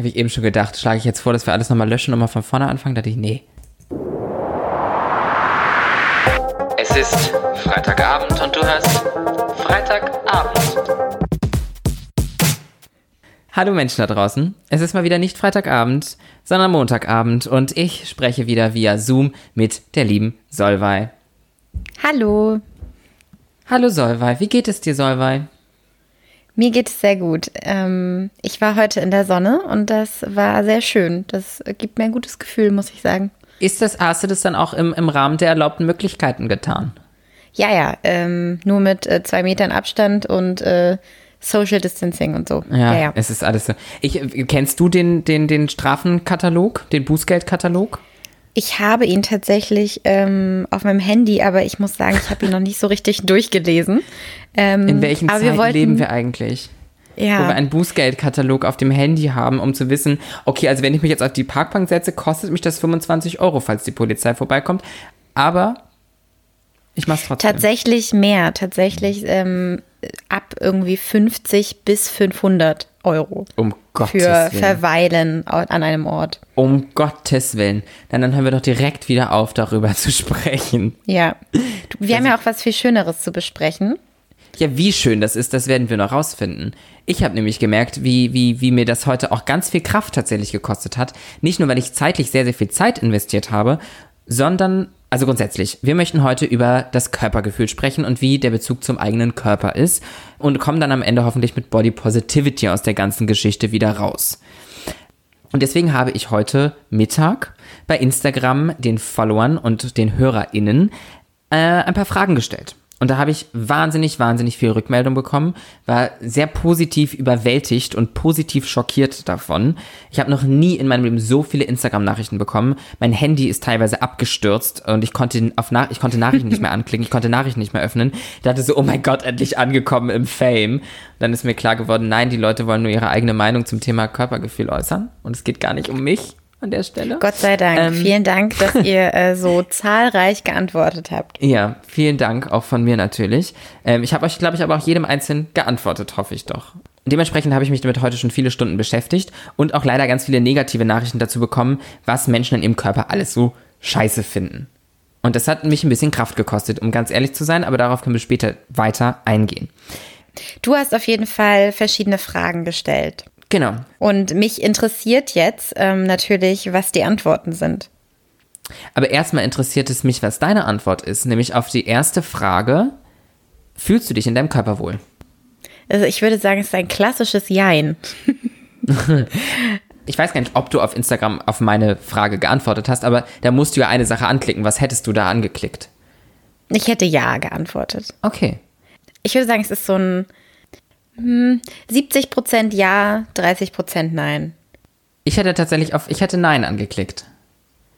Habe ich eben schon gedacht, schlage ich jetzt vor, dass wir alles nochmal löschen und mal von vorne anfangen? Da dachte ich, nee. Es ist Freitagabend und du hörst Freitagabend. Hallo Menschen da draußen. Es ist mal wieder nicht Freitagabend, sondern Montagabend und ich spreche wieder via Zoom mit der lieben Solvay. Hallo. Hallo Solvay, wie geht es dir Solvay? Mir geht es sehr gut. Ähm, ich war heute in der Sonne und das war sehr schön. Das gibt mir ein gutes Gefühl, muss ich sagen. Ist das, hast du das dann auch im, im Rahmen der erlaubten Möglichkeiten getan? Ja, ja, ähm, nur mit äh, zwei Metern Abstand und äh, Social Distancing und so. Ja, ja, ja, es ist alles so. Ich, kennst du den, den, den Strafenkatalog, den Bußgeldkatalog? Ich habe ihn tatsächlich ähm, auf meinem Handy, aber ich muss sagen, ich habe ihn noch nicht so richtig durchgelesen. Ähm, In welchen Zeiten wollten, leben wir eigentlich? Ja. Wo wir einen Bußgeldkatalog auf dem Handy haben, um zu wissen, okay, also wenn ich mich jetzt auf die Parkbank setze, kostet mich das 25 Euro, falls die Polizei vorbeikommt. Aber ich mache es trotzdem. Tatsächlich mehr. Tatsächlich ähm, ab irgendwie 50 bis 500 Euro. Um Gottes für Willen. Verweilen an einem Ort. Um Gottes Willen. Dann, dann hören wir doch direkt wieder auf, darüber zu sprechen. Ja. Wir also, haben ja auch was viel Schöneres zu besprechen. Ja, wie schön das ist, das werden wir noch rausfinden. Ich habe nämlich gemerkt, wie, wie, wie mir das heute auch ganz viel Kraft tatsächlich gekostet hat. Nicht nur, weil ich zeitlich sehr, sehr viel Zeit investiert habe, sondern also grundsätzlich, wir möchten heute über das Körpergefühl sprechen und wie der Bezug zum eigenen Körper ist und kommen dann am Ende hoffentlich mit Body Positivity aus der ganzen Geschichte wieder raus. Und deswegen habe ich heute Mittag bei Instagram den Followern und den HörerInnen äh, ein paar Fragen gestellt. Und da habe ich wahnsinnig, wahnsinnig viel Rückmeldung bekommen, war sehr positiv überwältigt und positiv schockiert davon. Ich habe noch nie in meinem Leben so viele Instagram-Nachrichten bekommen. Mein Handy ist teilweise abgestürzt und ich konnte auf Nach ich konnte Nachrichten nicht mehr anklicken, ich konnte Nachrichten nicht mehr öffnen. Ich dachte so, oh mein Gott, endlich angekommen im Fame. Dann ist mir klar geworden, nein, die Leute wollen nur ihre eigene Meinung zum Thema Körpergefühl äußern und es geht gar nicht um mich an der Stelle. Gott sei Dank. Ähm, vielen Dank, dass ihr äh, so zahlreich geantwortet habt. Ja, vielen Dank auch von mir natürlich. Ähm, ich habe euch, glaube ich, aber auch jedem Einzelnen geantwortet, hoffe ich doch. Dementsprechend habe ich mich damit heute schon viele Stunden beschäftigt und auch leider ganz viele negative Nachrichten dazu bekommen, was Menschen in ihrem Körper alles so scheiße finden. Und das hat mich ein bisschen Kraft gekostet, um ganz ehrlich zu sein, aber darauf können wir später weiter eingehen. Du hast auf jeden Fall verschiedene Fragen gestellt. Genau. Und mich interessiert jetzt ähm, natürlich, was die Antworten sind. Aber erstmal interessiert es mich, was deine Antwort ist, nämlich auf die erste Frage: Fühlst du dich in deinem Körper wohl? Also ich würde sagen, es ist ein klassisches Jein. ich weiß gar nicht, ob du auf Instagram auf meine Frage geantwortet hast, aber da musst du ja eine Sache anklicken. Was hättest du da angeklickt? Ich hätte Ja geantwortet. Okay. Ich würde sagen, es ist so ein 70 hm, Prozent ja, 30 Prozent nein. Ich hätte tatsächlich auf, ich hätte nein angeklickt.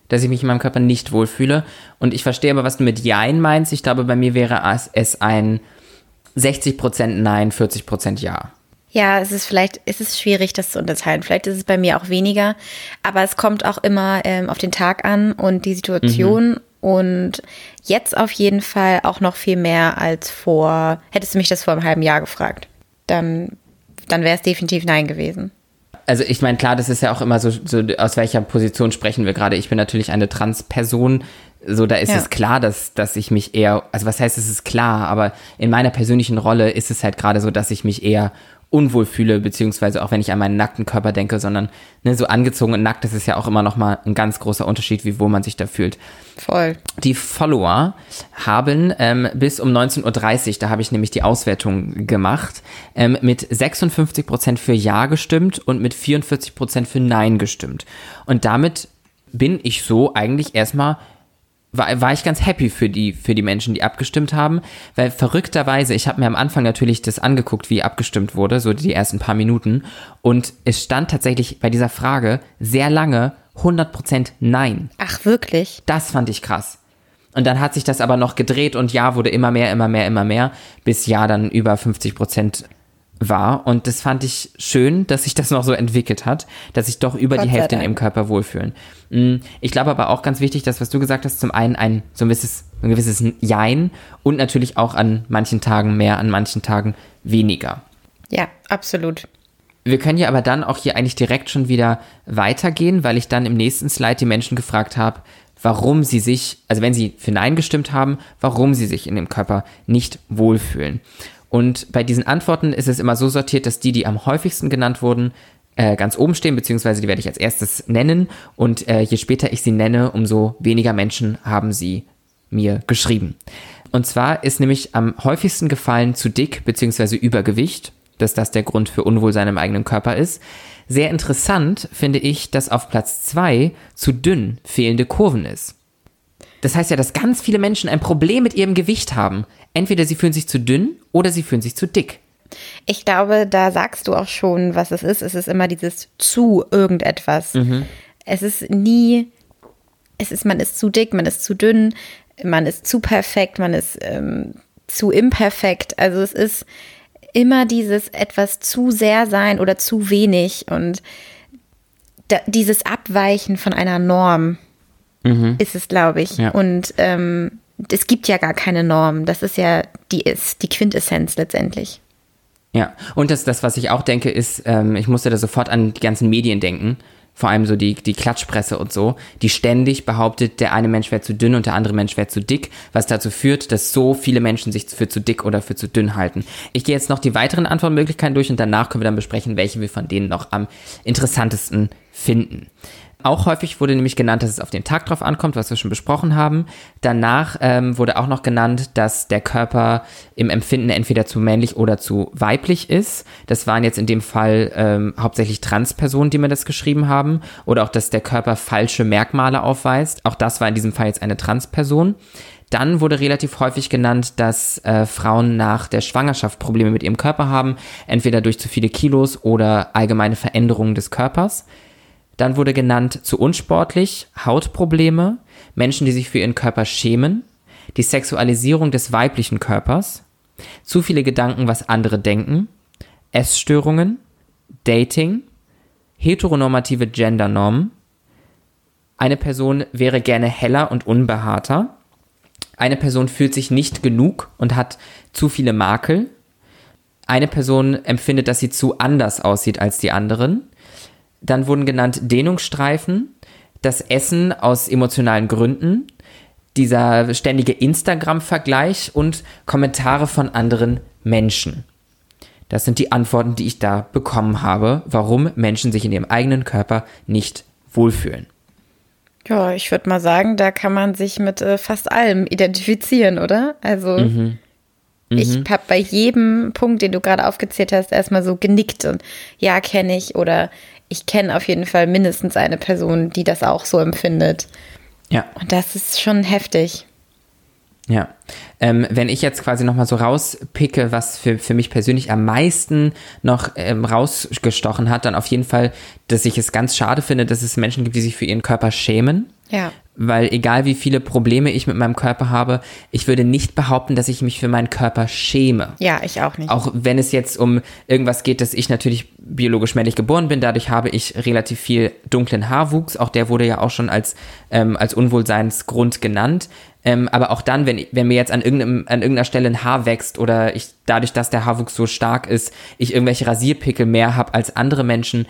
Dass ich mich in meinem Körper nicht wohlfühle. Und ich verstehe aber, was du mit Jein meinst. Ich glaube, bei mir wäre es ein 60 Prozent nein, 40 Prozent ja. Ja, es ist vielleicht, es ist schwierig, das zu unterteilen. Vielleicht ist es bei mir auch weniger, aber es kommt auch immer ähm, auf den Tag an und die Situation. Mhm. Und jetzt auf jeden Fall auch noch viel mehr als vor, hättest du mich das vor einem halben Jahr gefragt dann, dann wäre es definitiv Nein gewesen. Also ich meine, klar, das ist ja auch immer so, so, aus welcher Position sprechen wir gerade. Ich bin natürlich eine Trans-Person, so da ist ja. es klar, dass, dass ich mich eher, also was heißt, es ist klar, aber in meiner persönlichen Rolle ist es halt gerade so, dass ich mich eher unwohl fühle, beziehungsweise auch wenn ich an meinen nackten Körper denke, sondern ne, so angezogen und nackt, das ist ja auch immer noch mal ein ganz großer Unterschied, wie wohl man sich da fühlt. Voll. Die Follower haben ähm, bis um 19.30 Uhr, da habe ich nämlich die Auswertung gemacht, ähm, mit 56 Prozent für Ja gestimmt und mit 44 Prozent für Nein gestimmt. Und damit bin ich so eigentlich erstmal war, war ich ganz happy für die, für die Menschen, die abgestimmt haben, weil verrückterweise, ich habe mir am Anfang natürlich das angeguckt, wie abgestimmt wurde, so die ersten paar Minuten, und es stand tatsächlich bei dieser Frage sehr lange 100% Nein. Ach, wirklich? Das fand ich krass. Und dann hat sich das aber noch gedreht und Ja wurde immer mehr, immer mehr, immer mehr, bis Ja dann über 50 Prozent war. Und das fand ich schön, dass sich das noch so entwickelt hat, dass sich doch über Gott die Hälfte im Körper wohlfühlen. Mm, ich glaube aber auch ganz wichtig, dass was du gesagt hast, zum einen ein so ein gewisses, ein gewisses Jein und natürlich auch an manchen Tagen mehr, an manchen Tagen weniger. Ja, absolut. Wir können ja aber dann auch hier eigentlich direkt schon wieder weitergehen, weil ich dann im nächsten Slide die Menschen gefragt habe, warum sie sich, also wenn sie für Nein gestimmt haben, warum sie sich in dem Körper nicht wohlfühlen. Und bei diesen Antworten ist es immer so sortiert, dass die, die am häufigsten genannt wurden, äh, ganz oben stehen, beziehungsweise die werde ich als erstes nennen. Und äh, je später ich sie nenne, umso weniger Menschen haben sie mir geschrieben. Und zwar ist nämlich am häufigsten gefallen zu dick beziehungsweise Übergewicht, dass das der Grund für Unwohlsein im eigenen Körper ist. Sehr interessant finde ich, dass auf Platz zwei zu dünn fehlende Kurven ist. Das heißt ja, dass ganz viele Menschen ein Problem mit ihrem Gewicht haben. Entweder sie fühlen sich zu dünn oder sie fühlen sich zu dick. Ich glaube, da sagst du auch schon, was es ist. Es ist immer dieses zu irgendetwas. Mhm. Es ist nie, es ist, man ist zu dick, man ist zu dünn, man ist zu perfekt, man ist ähm, zu imperfekt. Also es ist immer dieses etwas zu sehr sein oder zu wenig und da, dieses Abweichen von einer Norm mhm. ist es, glaube ich. Ja. Und ähm, es gibt ja gar keine Norm. Das ist ja die ist die Quintessenz letztendlich. Ja, und das, das was ich auch denke, ist, ähm, ich musste da sofort an die ganzen Medien denken, vor allem so die, die Klatschpresse und so, die ständig behauptet, der eine Mensch wäre zu dünn und der andere Mensch wäre zu dick, was dazu führt, dass so viele Menschen sich für zu dick oder für zu dünn halten. Ich gehe jetzt noch die weiteren Antwortmöglichkeiten durch und danach können wir dann besprechen, welche wir von denen noch am interessantesten finden. Auch häufig wurde nämlich genannt, dass es auf den Tag drauf ankommt, was wir schon besprochen haben. Danach ähm, wurde auch noch genannt, dass der Körper im Empfinden entweder zu männlich oder zu weiblich ist. Das waren jetzt in dem Fall ähm, hauptsächlich Transpersonen, die mir das geschrieben haben. Oder auch, dass der Körper falsche Merkmale aufweist. Auch das war in diesem Fall jetzt eine Transperson. Dann wurde relativ häufig genannt, dass äh, Frauen nach der Schwangerschaft Probleme mit ihrem Körper haben, entweder durch zu viele Kilos oder allgemeine Veränderungen des Körpers. Dann wurde genannt zu unsportlich, Hautprobleme, Menschen, die sich für ihren Körper schämen, die Sexualisierung des weiblichen Körpers, zu viele Gedanken, was andere denken, Essstörungen, Dating, heteronormative Gendernormen, eine Person wäre gerne heller und unbehaarter, eine Person fühlt sich nicht genug und hat zu viele Makel, eine Person empfindet, dass sie zu anders aussieht als die anderen, dann wurden genannt Dehnungsstreifen, das Essen aus emotionalen Gründen, dieser ständige Instagram-Vergleich und Kommentare von anderen Menschen. Das sind die Antworten, die ich da bekommen habe, warum Menschen sich in ihrem eigenen Körper nicht wohlfühlen. Ja, ich würde mal sagen, da kann man sich mit äh, fast allem identifizieren, oder? Also mhm. Mhm. ich habe bei jedem Punkt, den du gerade aufgezählt hast, erstmal so genickt und ja, kenne ich oder ich kenne auf jeden Fall mindestens eine Person, die das auch so empfindet. Ja. Und das ist schon heftig. Ja. Ähm, wenn ich jetzt quasi nochmal so rauspicke, was für, für mich persönlich am meisten noch ähm, rausgestochen hat, dann auf jeden Fall, dass ich es ganz schade finde, dass es Menschen gibt, die sich für ihren Körper schämen. Ja weil egal wie viele Probleme ich mit meinem Körper habe, ich würde nicht behaupten, dass ich mich für meinen Körper schäme. Ja, ich auch nicht. Auch wenn es jetzt um irgendwas geht, dass ich natürlich biologisch männlich geboren bin, dadurch habe ich relativ viel dunklen Haarwuchs. Auch der wurde ja auch schon als, ähm, als Unwohlseinsgrund genannt. Ähm, aber auch dann, wenn, wenn mir jetzt an, irgendeinem, an irgendeiner Stelle ein Haar wächst oder ich dadurch, dass der Haarwuchs so stark ist, ich irgendwelche Rasierpickel mehr habe als andere Menschen,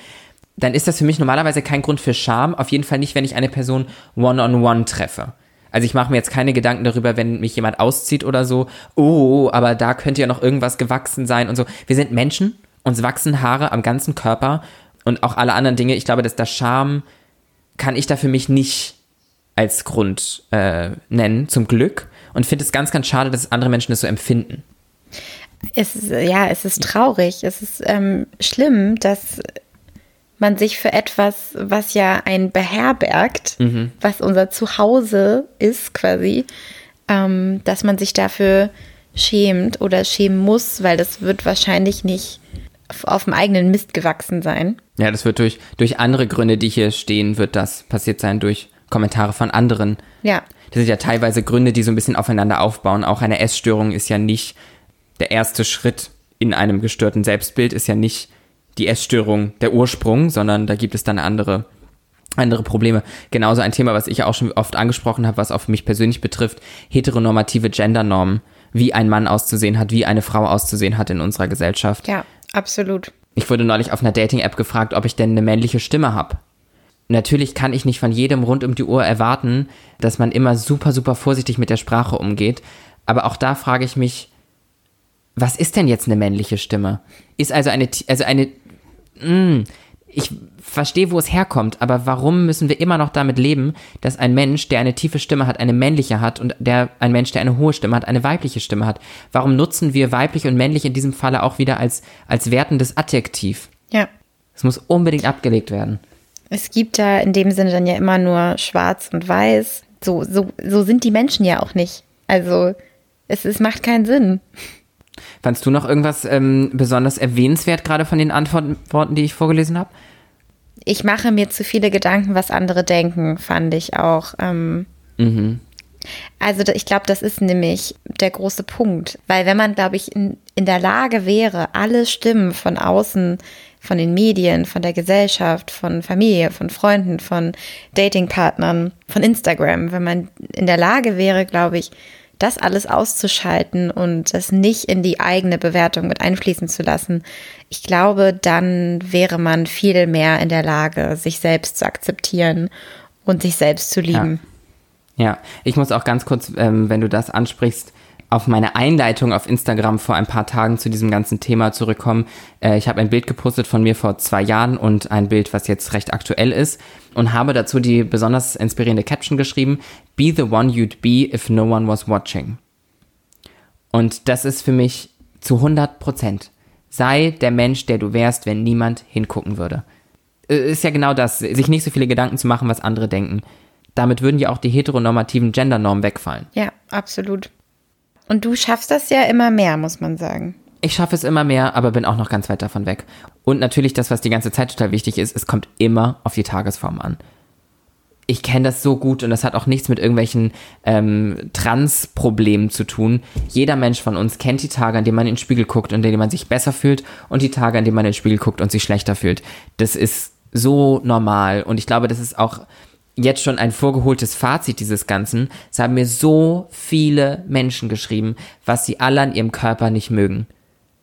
dann ist das für mich normalerweise kein Grund für Scham. Auf jeden Fall nicht, wenn ich eine Person one-on-one -on -one treffe. Also ich mache mir jetzt keine Gedanken darüber, wenn mich jemand auszieht oder so. Oh, aber da könnte ja noch irgendwas gewachsen sein und so. Wir sind Menschen, uns wachsen Haare am ganzen Körper und auch alle anderen Dinge. Ich glaube, dass das Scham kann ich da für mich nicht als Grund äh, nennen, zum Glück. Und finde es ganz, ganz schade, dass andere Menschen das so empfinden. Es ist, ja, es ist traurig. Es ist ähm, schlimm, dass man sich für etwas, was ja ein beherbergt, mhm. was unser Zuhause ist quasi, ähm, dass man sich dafür schämt oder schämen muss, weil das wird wahrscheinlich nicht auf, dem eigenen Mist gewachsen sein. Ja, das wird durch, durch andere Gründe, die hier stehen, wird das passiert sein, durch Kommentare von anderen. Ja. Das sind ja teilweise Gründe, die so ein bisschen aufeinander aufbauen. Auch eine Essstörung ist ja nicht der erste Schritt in einem gestörten Selbstbild, ist ja nicht die Essstörung der Ursprung, sondern da gibt es dann andere andere Probleme. Genauso ein Thema, was ich auch schon oft angesprochen habe, was auch mich persönlich betrifft, heteronormative Gendernormen, wie ein Mann auszusehen hat, wie eine Frau auszusehen hat in unserer Gesellschaft. Ja, absolut. Ich wurde neulich auf einer Dating-App gefragt, ob ich denn eine männliche Stimme habe. Natürlich kann ich nicht von jedem rund um die Uhr erwarten, dass man immer super, super vorsichtig mit der Sprache umgeht. Aber auch da frage ich mich, was ist denn jetzt eine männliche Stimme? Ist also eine, also eine, mh, mm, ich verstehe, wo es herkommt, aber warum müssen wir immer noch damit leben, dass ein Mensch, der eine tiefe Stimme hat, eine männliche hat und der, ein Mensch, der eine hohe Stimme hat, eine weibliche Stimme hat? Warum nutzen wir weiblich und männlich in diesem Falle auch wieder als, als wertendes Adjektiv? Ja. Es muss unbedingt abgelegt werden. Es gibt da in dem Sinne dann ja immer nur schwarz und weiß. So, so, so sind die Menschen ja auch nicht. Also, es, es macht keinen Sinn. Fandst du noch irgendwas ähm, besonders erwähnenswert gerade von den Antworten, die ich vorgelesen habe? Ich mache mir zu viele Gedanken, was andere denken, fand ich auch. Ähm, mhm. Also ich glaube, das ist nämlich der große Punkt, weil wenn man, glaube ich, in, in der Lage wäre, alle Stimmen von außen, von den Medien, von der Gesellschaft, von Familie, von Freunden, von Datingpartnern, von Instagram, wenn man in der Lage wäre, glaube ich, das alles auszuschalten und das nicht in die eigene Bewertung mit einfließen zu lassen, ich glaube, dann wäre man viel mehr in der Lage, sich selbst zu akzeptieren und sich selbst zu lieben. Ja, ja. ich muss auch ganz kurz, ähm, wenn du das ansprichst, auf meine Einleitung auf Instagram vor ein paar Tagen zu diesem ganzen Thema zurückkommen. Äh, ich habe ein Bild gepostet von mir vor zwei Jahren und ein Bild, was jetzt recht aktuell ist und habe dazu die besonders inspirierende Caption geschrieben, Be the one you'd be if no one was watching. Und das ist für mich zu 100 Prozent. Sei der Mensch, der du wärst, wenn niemand hingucken würde. Äh, ist ja genau das, sich nicht so viele Gedanken zu machen, was andere denken. Damit würden ja auch die heteronormativen Gendernormen wegfallen. Ja, absolut. Und du schaffst das ja immer mehr, muss man sagen. Ich schaffe es immer mehr, aber bin auch noch ganz weit davon weg. Und natürlich das, was die ganze Zeit total wichtig ist, es kommt immer auf die Tagesform an. Ich kenne das so gut und das hat auch nichts mit irgendwelchen ähm, Trans-Problemen zu tun. Jeder Mensch von uns kennt die Tage, an denen man in den Spiegel guckt und an denen man sich besser fühlt und die Tage, an denen man in den Spiegel guckt und sich schlechter fühlt. Das ist so normal und ich glaube, das ist auch jetzt schon ein vorgeholtes Fazit dieses Ganzen. Es haben mir so viele Menschen geschrieben, was sie alle an ihrem Körper nicht mögen.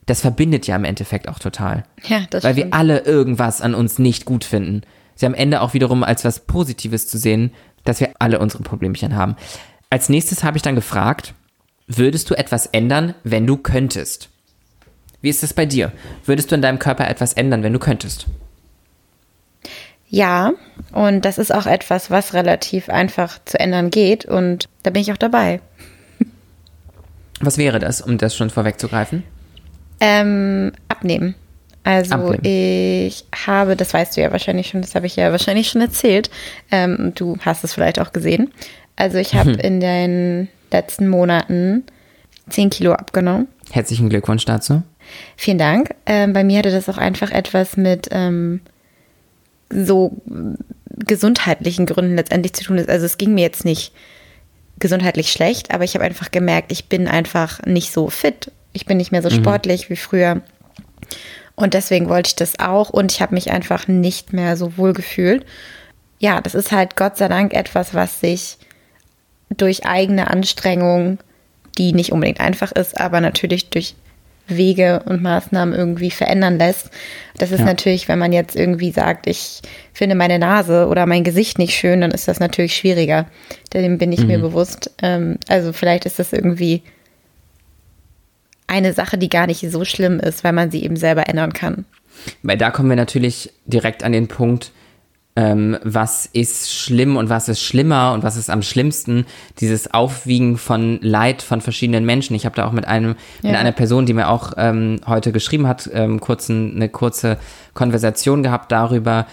Das verbindet ja im Endeffekt auch total. Ja, das Weil stimmt. wir alle irgendwas an uns nicht gut finden. Sie am Ende auch wiederum als was Positives zu sehen, dass wir alle unsere Problemchen haben. Als nächstes habe ich dann gefragt, würdest du etwas ändern, wenn du könntest? Wie ist das bei dir? Würdest du in deinem Körper etwas ändern, wenn du könntest? Ja, und das ist auch etwas, was relativ einfach zu ändern geht und da bin ich auch dabei. Was wäre das, um das schon vorwegzugreifen? Ähm, abnehmen. Also Abnehmen. ich habe, das weißt du ja wahrscheinlich schon, das habe ich ja wahrscheinlich schon erzählt. Ähm, du hast es vielleicht auch gesehen. Also ich habe Mhm. in den letzten Monaten 10 Kilo abgenommen. Herzlichen Glückwunsch dazu. Vielen Dank. Ähm, bei mir hatte das auch einfach etwas mit ähm, so gesundheitlichen Gründen letztendlich zu tun. Also es ging mir jetzt nicht gesundheitlich schlecht, aber ich habe einfach gemerkt, ich bin einfach nicht so fit. Ich bin nicht mehr so sportlich wie früher. Und deswegen wollte ich das auch und ich habe mich einfach nicht mehr so wohl gefühlt. Ja, das ist halt Gott sei Dank etwas, was sich durch eigene Anstrengung, die nicht unbedingt einfach ist, aber natürlich durch Wege und Maßnahmen irgendwie verändern lässt. Das ist Ja. natürlich, wenn man jetzt irgendwie sagt, ich finde meine Nase oder mein Gesicht nicht schön, dann ist das natürlich schwieriger. Dem bin ich mir bewusst. Ähm, also vielleicht ist das irgendwie eine Sache, die gar nicht so schlimm ist, weil man sie eben selber ändern kann. Weil da kommen wir natürlich direkt an den Punkt, ähm, was ist schlimm und was ist schlimmer und was ist am schlimmsten, dieses Aufwiegen von Leid von verschiedenen Menschen. Ich habe da auch mit einem, mit Ja. einer Person, die mir auch ähm, heute geschrieben hat, ähm, kurzen, eine kurze Konversation gehabt darüber,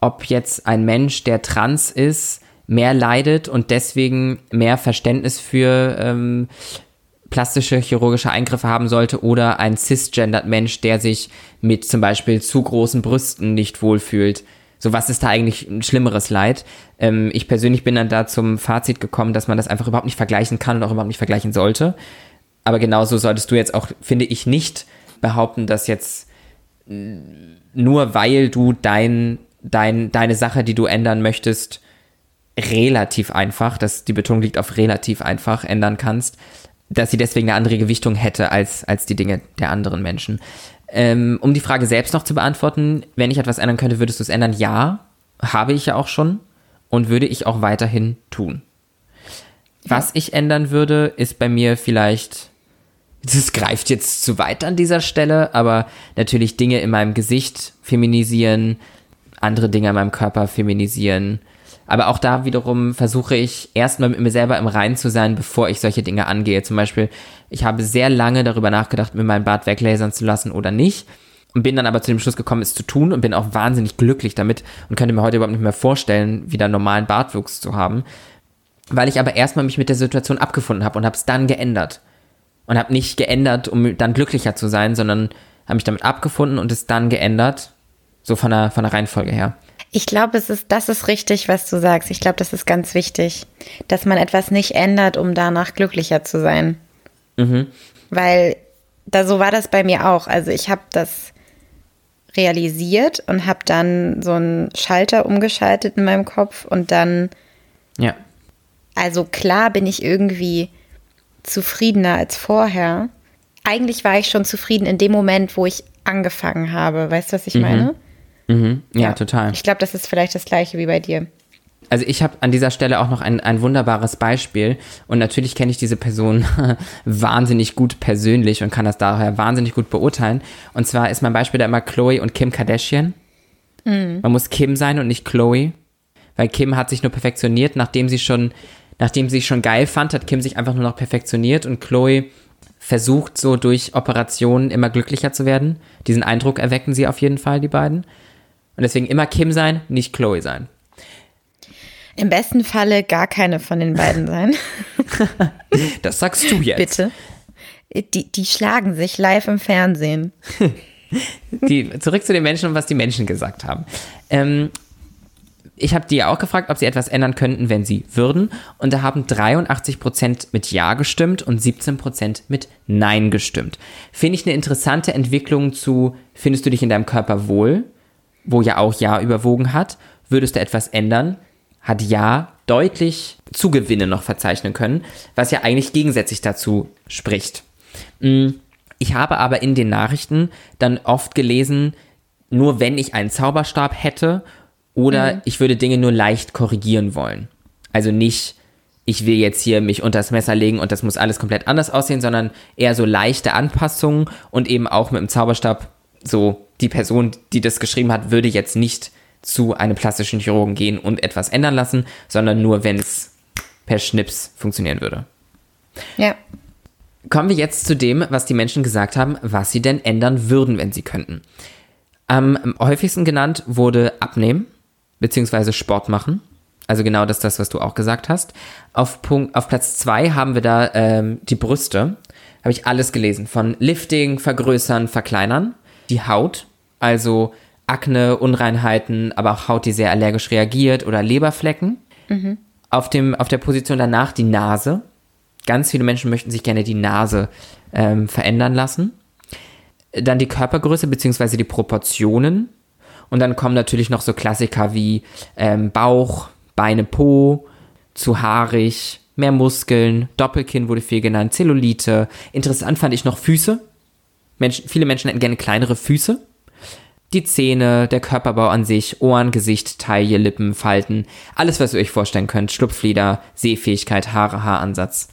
ob jetzt ein Mensch, der trans ist, mehr leidet und deswegen mehr Verständnis für ähm, plastische chirurgische Eingriffe haben sollte oder ein cisgendered Mensch, der sich mit zum Beispiel zu großen Brüsten nicht wohlfühlt. So, was ist da eigentlich ein schlimmeres Leid? Ähm, ich persönlich bin dann da zum Fazit gekommen, dass man das einfach überhaupt nicht vergleichen kann und auch überhaupt nicht vergleichen sollte. Aber genauso solltest du jetzt auch, finde ich, nicht behaupten, dass jetzt mm, nur weil du dein, dein, deine Sache, die du ändern möchtest, relativ einfach, dass die Betonung liegt auf relativ einfach ändern kannst, dass sie deswegen eine andere Gewichtung hätte als, als die Dinge der anderen Menschen. Ähm, um die Frage selbst noch zu beantworten, wenn ich etwas ändern könnte, würdest du es ändern? Ja, habe ich ja auch schon und würde ich auch weiterhin tun. Was ich ändern würde, ist bei mir vielleicht, das greift jetzt zu weit an dieser Stelle, aber natürlich Dinge in meinem Gesicht feminisieren, andere Dinge in meinem Körper feminisieren. Aber auch da wiederum versuche ich erstmal mit mir selber im Reinen zu sein, bevor ich solche Dinge angehe. Zum Beispiel, ich habe sehr lange darüber nachgedacht, mir meinen Bart weglasern zu lassen oder nicht. Und bin dann aber zu dem Schluss gekommen, es zu tun und bin auch wahnsinnig glücklich damit und könnte mir heute überhaupt nicht mehr vorstellen, wieder normalen Bartwuchs zu haben. Weil ich aber erstmal mich mit der Situation abgefunden habe und habe es dann geändert. Und habe nicht geändert, um dann glücklicher zu sein, sondern habe mich damit abgefunden und es dann geändert. So von der, von der Reihenfolge her. Ich glaube, es ist, das ist richtig, was du sagst. Ich glaube, das ist ganz wichtig, dass man etwas nicht ändert, um danach glücklicher zu sein. Mhm. Weil da so war das bei mir auch. Also ich habe das realisiert und habe dann so einen Schalter umgeschaltet in meinem Kopf und dann Ja. Also klar bin ich irgendwie zufriedener als vorher. Eigentlich war ich schon zufrieden in dem Moment, wo ich angefangen habe. Weißt du, was ich meine? Mhm. Ja, total. Ich glaube, das ist vielleicht das gleiche wie bei dir. Also ich habe an dieser Stelle auch noch ein, ein wunderbares Beispiel und natürlich kenne ich diese Person wahnsinnig gut persönlich und kann das daher wahnsinnig gut beurteilen. Und zwar ist mein Beispiel da immer Chloe und Kim Kardashian. Man muss Kim sein und nicht Chloe, weil Kim hat sich nur perfektioniert, nachdem sie schon, nachdem sie schon geil fand, hat Kim sich einfach nur noch perfektioniert und Chloe versucht so durch Operationen immer glücklicher zu werden. Diesen Eindruck erwecken sie auf jeden Fall, die beiden. Und deswegen immer Kim sein, nicht Chloe sein. Im besten Falle gar keine von den beiden sein. Das sagst du jetzt. Bitte. Die, die schlagen sich live im Fernsehen. Die, zurück zu den Menschen und was die Menschen gesagt haben. Ähm, ich habe die ja auch gefragt, ob sie etwas ändern könnten, wenn sie würden. Und da haben 83% mit Ja gestimmt und 17% mit Nein gestimmt. Finde ich eine interessante Entwicklung zu, findest du dich in deinem Körper wohl? Wo ja auch Ja überwogen hat. Würdest du etwas ändern? Hat Ja deutlich Zugewinne noch verzeichnen können, was ja eigentlich gegensätzlich dazu spricht. Mm, Ich habe aber in den Nachrichten dann oft gelesen, nur wenn ich einen Zauberstab hätte oder ich würde Dinge nur leicht korrigieren wollen. Also nicht, ich will jetzt hier mich unter das Messer legen und das muss alles komplett anders aussehen, sondern eher so leichte Anpassungen und eben auch mit dem Zauberstab so die Person, die das geschrieben hat, würde jetzt nicht zu einem plastischen Chirurgen gehen und etwas ändern lassen, sondern nur, wenn es per Schnips funktionieren würde. Ja. Kommen wir jetzt zu dem, was die Menschen gesagt haben, was sie denn ändern würden, wenn sie könnten. Am häufigsten genannt wurde abnehmen, beziehungsweise Sport machen. Also genau das, das, was du auch gesagt hast. Auf, Punkt, auf Platz zwei haben wir da ähm, die Brüste. Habe ich alles gelesen. Von Lifting, Vergrößern, Verkleinern. Die Haut, also Akne, Unreinheiten, aber auch Haut, die sehr allergisch reagiert oder Leberflecken. Auf, dem, auf der Position danach die Nase. Ganz viele Menschen möchten sich gerne die Nase ähm, verändern lassen. Dann die Körpergröße bzw. die Proportionen. Und dann kommen natürlich noch so Klassiker wie ähm, Bauch, Beine, Po, zu haarig, mehr Muskeln, Doppelkinn wurde viel genannt, Zellulite. Interessant fand ich noch Füße. Menschen, viele Menschen hätten gerne kleinere Füße. Die Zähne, der Körperbau an sich, Ohren, Gesicht, Taille, Lippen, Falten, alles, was ihr euch vorstellen könnt. Schlupflider, Sehfähigkeit, Haare, Haaransatz.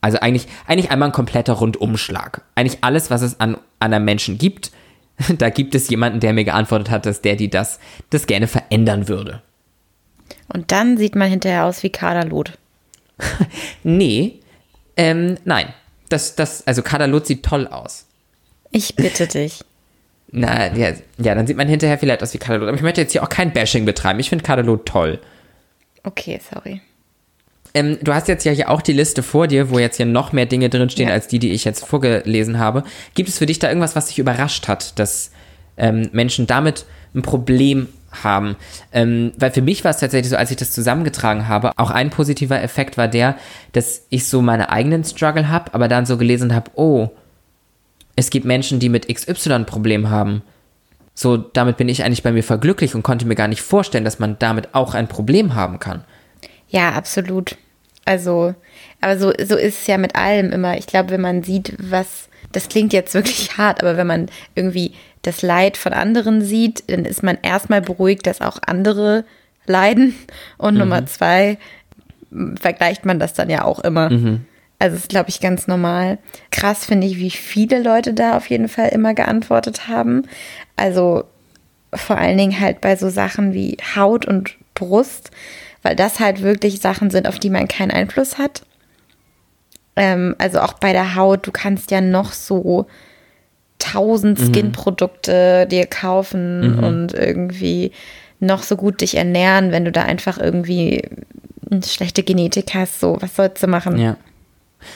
Also eigentlich, eigentlich einmal ein kompletter Rundumschlag. Eigentlich alles, was es an, an einem Menschen gibt, da gibt es jemanden, der mir geantwortet hat, dass der, die das, das gerne verändern würde. Und dann sieht man hinterher aus wie Kaderlot. Nee, ähm, nein. Das, das, also Kadalot sieht toll aus. Ich bitte dich. Na, ja, ja, dann sieht man hinterher vielleicht aus wie Kadalot. Aber ich möchte jetzt hier auch kein Bashing betreiben. Ich finde Kadalot toll. Okay, sorry. Ähm, du hast jetzt ja hier auch die Liste vor dir, wo jetzt hier noch mehr Dinge drinstehen Ja. als die, die ich jetzt vorgelesen habe. Gibt es für dich da irgendwas, was dich überrascht hat, dass ähm, Menschen damit ein Problem haben? Ähm, weil für mich war es tatsächlich so, als ich das zusammengetragen habe, auch ein positiver Effekt war der, dass ich so meine eigenen Struggle habe, aber dann so gelesen habe, oh, es gibt Menschen, die mit XY ein Problem haben. So, damit bin ich eigentlich bei mir verglücklich und konnte mir gar nicht vorstellen, dass man damit auch ein Problem haben kann. Ja, absolut. Also, aber so, so ist es ja mit allem immer. Ich glaube, wenn man sieht, was das klingt jetzt wirklich hart, aber wenn man irgendwie das Leid von anderen sieht, dann ist man erstmal beruhigt, dass auch andere leiden. Und mhm. Nummer zwei, vergleicht man das dann ja auch immer. Mhm. Also ist, glaube ich, ganz normal. Krass finde ich, wie viele Leute da auf jeden Fall immer geantwortet haben. Also vor allen Dingen halt bei so Sachen wie Haut und Brust, weil das halt wirklich Sachen sind, auf die man keinen Einfluss hat. Ähm, also auch bei der Haut, du kannst ja noch so tausend mhm. Skin-Produkte dir kaufen mhm. und irgendwie noch so gut dich ernähren, wenn du da einfach irgendwie eine schlechte Genetik hast. So, was sollst du machen? Ja.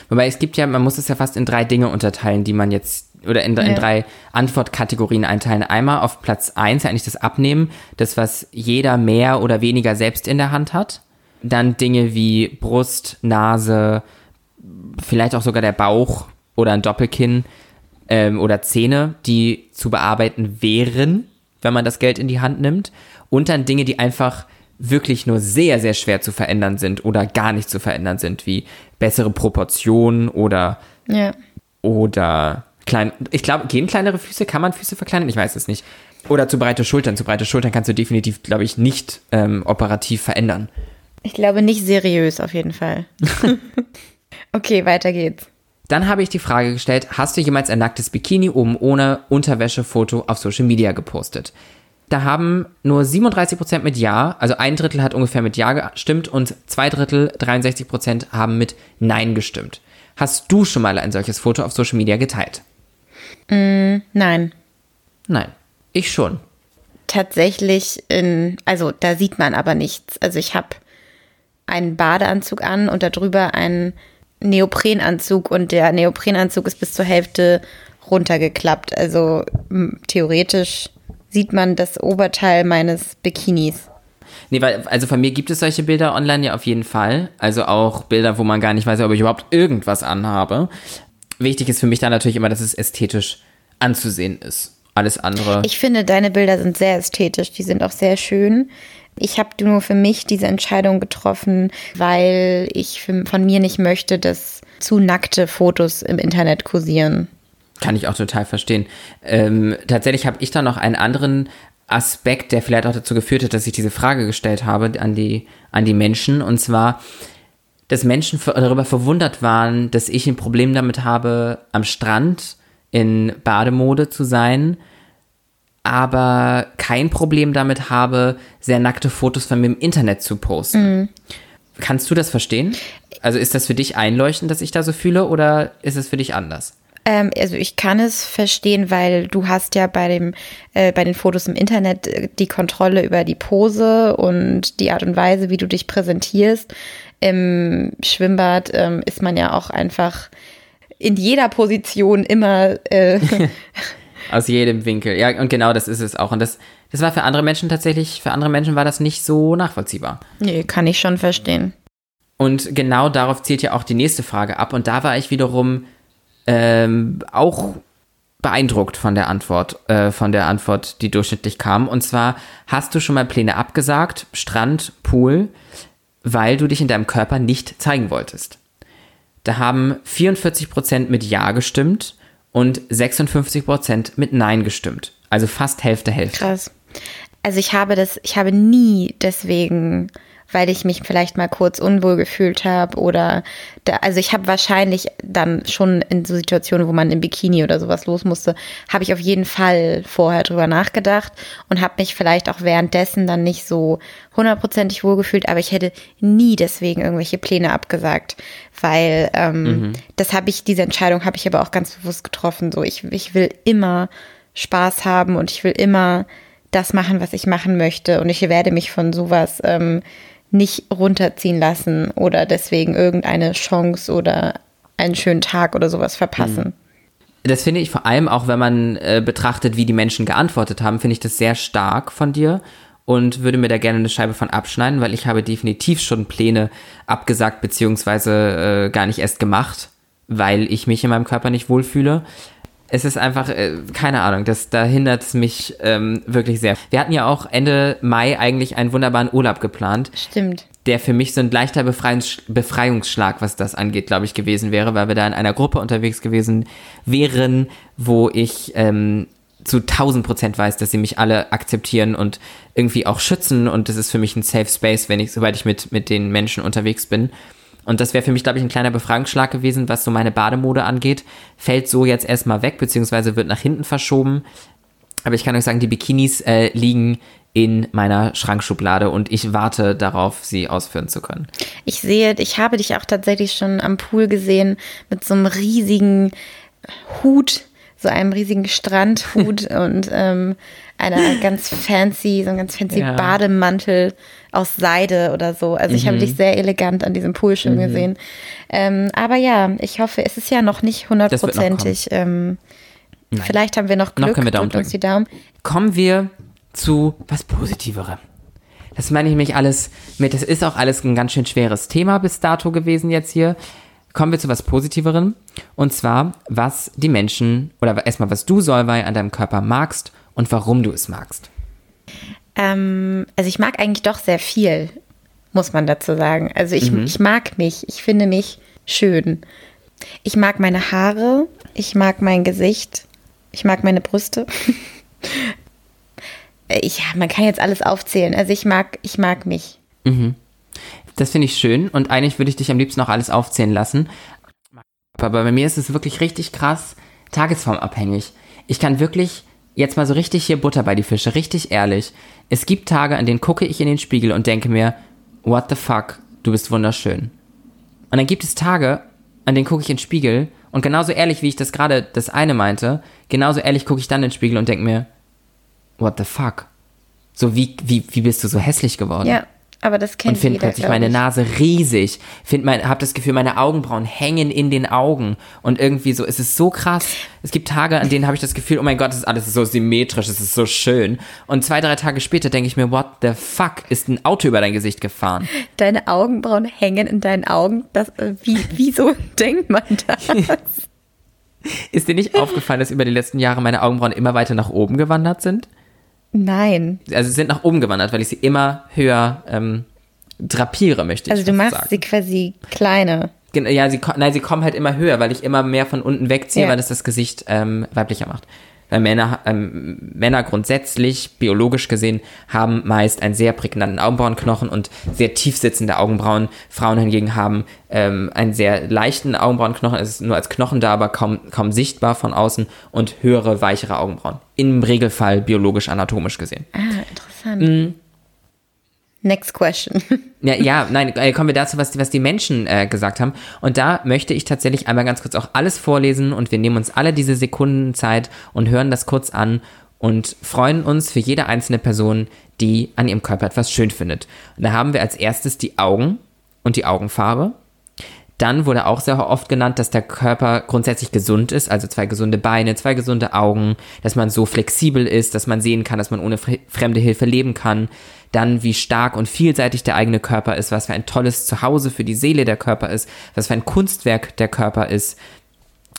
Wobei es gibt ja, man muss es ja fast in drei Dinge unterteilen, die man jetzt, oder in, ja. in drei Antwortkategorien einteilen. Einmal auf Platz eins eigentlich das Abnehmen, das, was jeder mehr oder weniger selbst in der Hand hat. Dann Dinge wie Brust, Nase, vielleicht auch sogar der Bauch oder ein Doppelkinn ähm, oder Zähne, die zu bearbeiten wären, wenn man das Geld in die Hand nimmt. Und dann Dinge, die einfach wirklich nur sehr, sehr schwer zu verändern sind oder gar nicht zu verändern sind, wie bessere Proportionen oder, ja. oder klein. Ich glaube, gehen kleinere Füße? Kann man Füße verkleinern? Ich weiß es nicht. Oder zu breite Schultern. Zu breite Schultern kannst du definitiv, glaube ich, nicht ähm, operativ verändern. Ich glaube nicht seriös auf jeden Fall. okay, weiter geht's. Dann habe ich die Frage gestellt, hast du jemals ein nacktes Bikini oben ohne Unterwäschefoto auf Social Media gepostet? Da haben nur 37% mit Ja, also ein Drittel hat ungefähr mit Ja gestimmt und zwei Drittel, 63% haben mit Nein gestimmt. Hast du schon mal ein solches Foto auf Social Media geteilt? Mm, nein. Nein, ich schon. Tatsächlich, in, also da sieht man aber nichts. Also ich habe einen Badeanzug an und darüber einen Neoprenanzug und der Neoprenanzug ist bis zur Hälfte runtergeklappt. Also theoretisch sieht man das Oberteil meines Bikinis. Nee, weil, also von mir gibt es solche Bilder online ja auf jeden Fall. Also auch Bilder, wo man gar nicht weiß, ob ich überhaupt irgendwas anhabe. Wichtig ist für mich dann natürlich immer, dass es ästhetisch anzusehen ist. Alles andere. Ich finde, deine Bilder sind sehr ästhetisch. Die sind auch sehr schön. Ich habe nur für mich diese Entscheidung getroffen, weil ich von mir nicht möchte, dass zu nackte Fotos im Internet kursieren. Kann ich auch total verstehen. Ähm, tatsächlich habe ich da noch einen anderen Aspekt, der vielleicht auch dazu geführt hat, dass ich diese Frage gestellt habe an die, an die Menschen. Und zwar, dass Menschen darüber verwundert waren, dass ich ein Problem damit habe, am Strand in Bademode zu sein, aber kein Problem damit habe, sehr nackte Fotos von mir im Internet zu posten. Mhm. Kannst du das verstehen? Also ist das für dich einleuchtend, dass ich da so fühle, oder ist es für dich anders? Ähm, also ich kann es verstehen, weil du hast ja bei dem äh, bei den Fotos im Internet äh, die Kontrolle über die Pose und die Art und Weise, wie du dich präsentierst. Im Schwimmbad ähm, ist man ja auch einfach in jeder Position immer äh, aus jedem Winkel. Ja, und genau das ist es auch. Und das, das war für andere Menschen tatsächlich, für andere Menschen war das nicht so nachvollziehbar. Nee, kann ich schon verstehen. Und genau darauf zielt ja auch die nächste Frage ab. Und da war ich wiederum ähm, auch beeindruckt von der Antwort, äh, von der Antwort, die durchschnittlich kam. Und zwar, hast du schon mal Pläne abgesagt, Strand, Pool, weil du dich in deinem Körper nicht zeigen wolltest? Da haben 44% mit Ja gestimmt und 56% mit Nein gestimmt. Also fast Hälfte, Hälfte. Krass. Also ich habe das, ich habe nie deswegen weil ich mich vielleicht mal kurz unwohl gefühlt habe oder da, also ich habe wahrscheinlich dann schon in so Situationen, wo man im Bikini oder sowas los musste, habe ich auf jeden Fall vorher drüber nachgedacht und habe mich vielleicht auch währenddessen dann nicht so hundertprozentig wohlgefühlt, aber ich hätte nie deswegen irgendwelche Pläne abgesagt, weil ähm, mhm. das habe ich, diese Entscheidung habe ich aber auch ganz bewusst getroffen. So, ich, ich will immer Spaß haben und ich will immer das machen, was ich machen möchte und ich werde mich von sowas ähm, nicht runterziehen lassen oder deswegen irgendeine Chance oder einen schönen Tag oder sowas verpassen. Mhm. Das finde ich vor allem auch, wenn man äh, betrachtet, wie die Menschen geantwortet haben, finde ich das sehr stark von dir und würde mir da gerne eine Scheibe von abschneiden, weil ich habe definitiv schon Pläne abgesagt beziehungsweise äh, gar nicht erst gemacht, weil ich mich in meinem Körper nicht wohlfühle es ist einfach, äh, keine Ahnung, das, da hindert es mich ähm, wirklich sehr. Wir hatten ja auch Ende Mai eigentlich einen wunderbaren Urlaub geplant. Stimmt. der für mich so ein leichter Befreiungs Befreiungsschlag, was das angeht, glaube ich, gewesen wäre, weil wir da in einer Gruppe unterwegs gewesen wären, wo ich ähm, zu 1000 Prozent weiß, dass sie mich alle akzeptieren und irgendwie auch schützen und das ist für mich ein Safe Space, wenn ich, sobald ich mit, mit den Menschen unterwegs bin. Und das wäre für mich, glaube ich, ein kleiner Befreiungsschlag gewesen, was so meine Bademode angeht. Fällt so jetzt erstmal weg, beziehungsweise wird nach hinten verschoben. Aber ich kann euch sagen, die Bikinis äh, liegen in meiner Schrankschublade und ich warte darauf, sie ausführen zu können. Ich sehe, ich habe dich auch tatsächlich schon am Pool gesehen mit so einem riesigen Hut, so einem riesigen Strandhut und ähm, einer ganz fancy, so einem ganz fancy ja. Bademantel aus Seide oder so. Also ich mhm. habe dich sehr elegant an diesem Pool schon mhm. gesehen. Ähm, aber ja, ich hoffe, es ist ja noch nicht hundertprozentig. Ähm, vielleicht haben wir noch Glück, noch können wir Daumen uns die Daumen. Kommen wir zu was Positiverem. Das meine ich mich alles mit, das ist auch alles ein ganz schön schweres Thema bis dato gewesen jetzt hier. Kommen wir zu was Positiverem. Und zwar, was die Menschen, oder erstmal, was du, Solvay, an deinem Körper magst und warum du es magst. Ähm, also ich mag eigentlich doch sehr viel, muss man dazu sagen. Also ich, mhm. ich mag mich, ich finde mich schön. Ich mag meine Haare, ich mag mein Gesicht, ich mag meine Brüste. Äh, ich, ja, man kann jetzt alles aufzählen. Also ich mag, ich mag mich. Mhm. Das finde ich schön und eigentlich würde ich dich am liebsten auch alles aufzählen lassen. Aber bei mir ist es wirklich richtig krass tagesformabhängig. Ich kann wirklich jetzt mal so richtig hier Butter bei die Fische, richtig ehrlich. Es gibt Tage, an denen gucke ich in den Spiegel und denke mir, what the fuck, du bist wunderschön. Und dann gibt es Tage, an denen gucke ich in den Spiegel und genauso ehrlich, wie ich das gerade das eine meinte, genauso ehrlich gucke ich dann in den Spiegel und denke mir, what the fuck? So, wie, wie, wie bist du so hässlich geworden? Ja, aber das kennt Und finde plötzlich meine Nase riesig. Find mein, hab das Gefühl, meine Augenbrauen hängen in den Augen. Und irgendwie so, es ist so krass. Es gibt Tage, an denen habe ich das Gefühl, oh mein Gott, das ist alles so symmetrisch, es ist so schön. Und zwei, drei Tage später denke ich mir, what the fuck, ist ein Auto über dein Gesicht gefahren? Deine Augenbrauen hängen in deinen Augen. Das, äh, wie, wieso denkt man das? Ist dir nicht aufgefallen, dass über die letzten Jahre meine Augenbrauen immer weiter nach oben gewandert sind? Nein. Also sie sind nach oben gewandert, weil ich sie immer höher ähm, drapiere, möchte ich Also du machst sagen. sie quasi kleiner. Ja, sie, nein, sie kommen halt immer höher, weil ich immer mehr von unten wegziehe, ja. weil das das Gesicht ähm, weiblicher macht. Weil Männer, ähm, Männer grundsätzlich, biologisch gesehen, haben meist einen sehr prägnanten Augenbrauenknochen und sehr tief sitzende Augenbrauen. Frauen hingegen haben ähm, einen sehr leichten Augenbrauenknochen, es ist nur als Knochen da, aber kaum, kaum sichtbar von außen und höhere, weichere Augenbrauen. Im Regelfall biologisch, anatomisch gesehen. Ah, interessant. Mhm. Next question. ja, ja, nein, äh, kommen wir dazu, was die, was die Menschen äh, gesagt haben. Und da möchte ich tatsächlich einmal ganz kurz auch alles vorlesen und wir nehmen uns alle diese Sekunden Zeit und hören das kurz an und freuen uns für jede einzelne Person, die an ihrem Körper etwas schön findet. Und da haben wir als erstes die Augen und die Augenfarbe. Dann wurde auch sehr oft genannt, dass der Körper grundsätzlich gesund ist, also zwei gesunde Beine, zwei gesunde Augen, dass man so flexibel ist, dass man sehen kann, dass man ohne fremde Hilfe leben kann, dann wie stark und vielseitig der eigene Körper ist, was für ein tolles Zuhause für die Seele der Körper ist, was für ein Kunstwerk der Körper ist,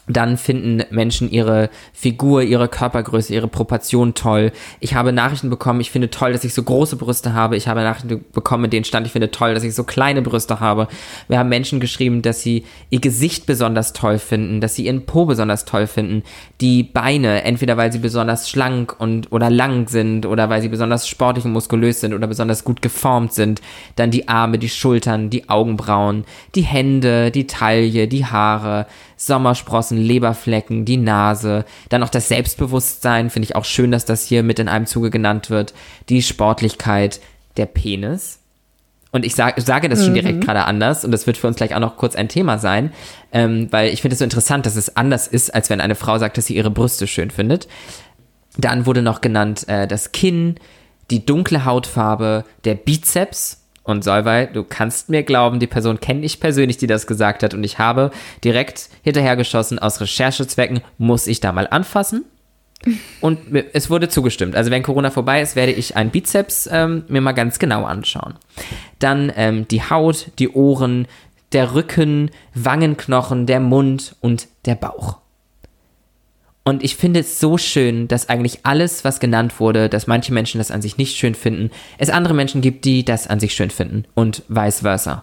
dann finden Menschen ihre Figur, ihre Körpergröße, ihre Proportion toll. Ich habe Nachrichten bekommen, ich finde toll, dass ich so große Brüste habe. Ich habe Nachrichten bekommen, denen stand, ich finde toll, dass ich so kleine Brüste habe. Wir haben Menschen geschrieben, dass sie ihr Gesicht besonders toll finden, dass sie ihren Po besonders toll finden. Die Beine, entweder weil sie besonders schlank und oder lang sind oder weil sie besonders sportlich und muskulös sind oder besonders gut geformt sind. Dann die Arme, die Schultern, die Augenbrauen, die Hände, die Taille, die Haare Sommersprossen, Leberflecken, die Nase, dann auch das Selbstbewusstsein, finde ich auch schön, dass das hier mit in einem Zuge genannt wird, die Sportlichkeit, der Penis. Und ich sag, sage das schon direkt mhm. gerade anders und das wird für uns gleich auch noch kurz ein Thema sein, ähm, weil ich finde es so interessant, dass es anders ist, als wenn eine Frau sagt, dass sie ihre Brüste schön findet. Dann wurde noch genannt äh, das Kinn, die dunkle Hautfarbe, der Bizeps, und Solvay, du kannst mir glauben, die Person kenne ich persönlich, die das gesagt hat. Und ich habe direkt hinterhergeschossen, aus Recherchezwecken muss ich da mal anfassen. Und es wurde zugestimmt. Also wenn Corona vorbei ist, werde ich einen Bizeps ähm, mir mal ganz genau anschauen. Dann ähm, die Haut, die Ohren, der Rücken, Wangenknochen, der Mund und der Bauch. Und ich finde es so schön, dass eigentlich alles, was genannt wurde, dass manche Menschen das an sich nicht schön finden, es andere Menschen gibt, die das an sich schön finden und vice versa.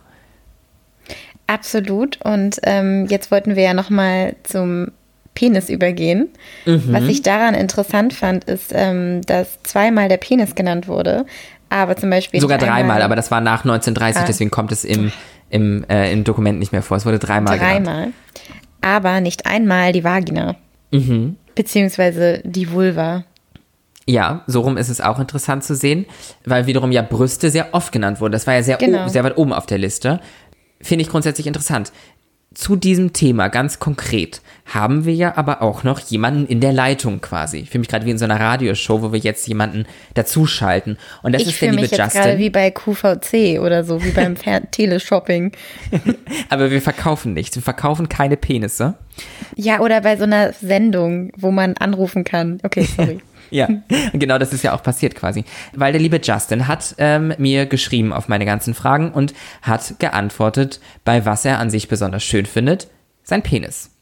Absolut. Und ähm, jetzt wollten wir ja noch mal zum Penis übergehen. Mhm. Was ich daran interessant fand, ist, ähm, dass zweimal der Penis genannt wurde, aber zum Beispiel sogar dreimal, aber das war nach 1930, ah. deswegen kommt es im im, äh, im Dokument nicht mehr vor. Es wurde dreimal Dreimal. Genannt. Aber nicht einmal die Vagina. Mhm. Beziehungsweise die Vulva. Ja, so rum ist es auch interessant zu sehen, weil wiederum ja Brüste sehr oft genannt wurden. Das war ja sehr, genau. sehr weit oben auf der Liste. Finde ich grundsätzlich interessant zu diesem Thema ganz konkret haben wir ja aber auch noch jemanden in der Leitung quasi. Ich fühle mich gerade wie in so einer Radioshow, wo wir jetzt jemanden dazuschalten. Und das ich ist der liebe mich jetzt Justin. gerade wie bei QVC oder so, wie beim Teleshopping. aber wir verkaufen nichts. Wir verkaufen keine Penisse. Ja, oder bei so einer Sendung, wo man anrufen kann. Okay, sorry. Ja, genau das ist ja auch passiert quasi. Weil der liebe Justin hat ähm, mir geschrieben auf meine ganzen Fragen und hat geantwortet, bei was er an sich besonders schön findet, sein Penis.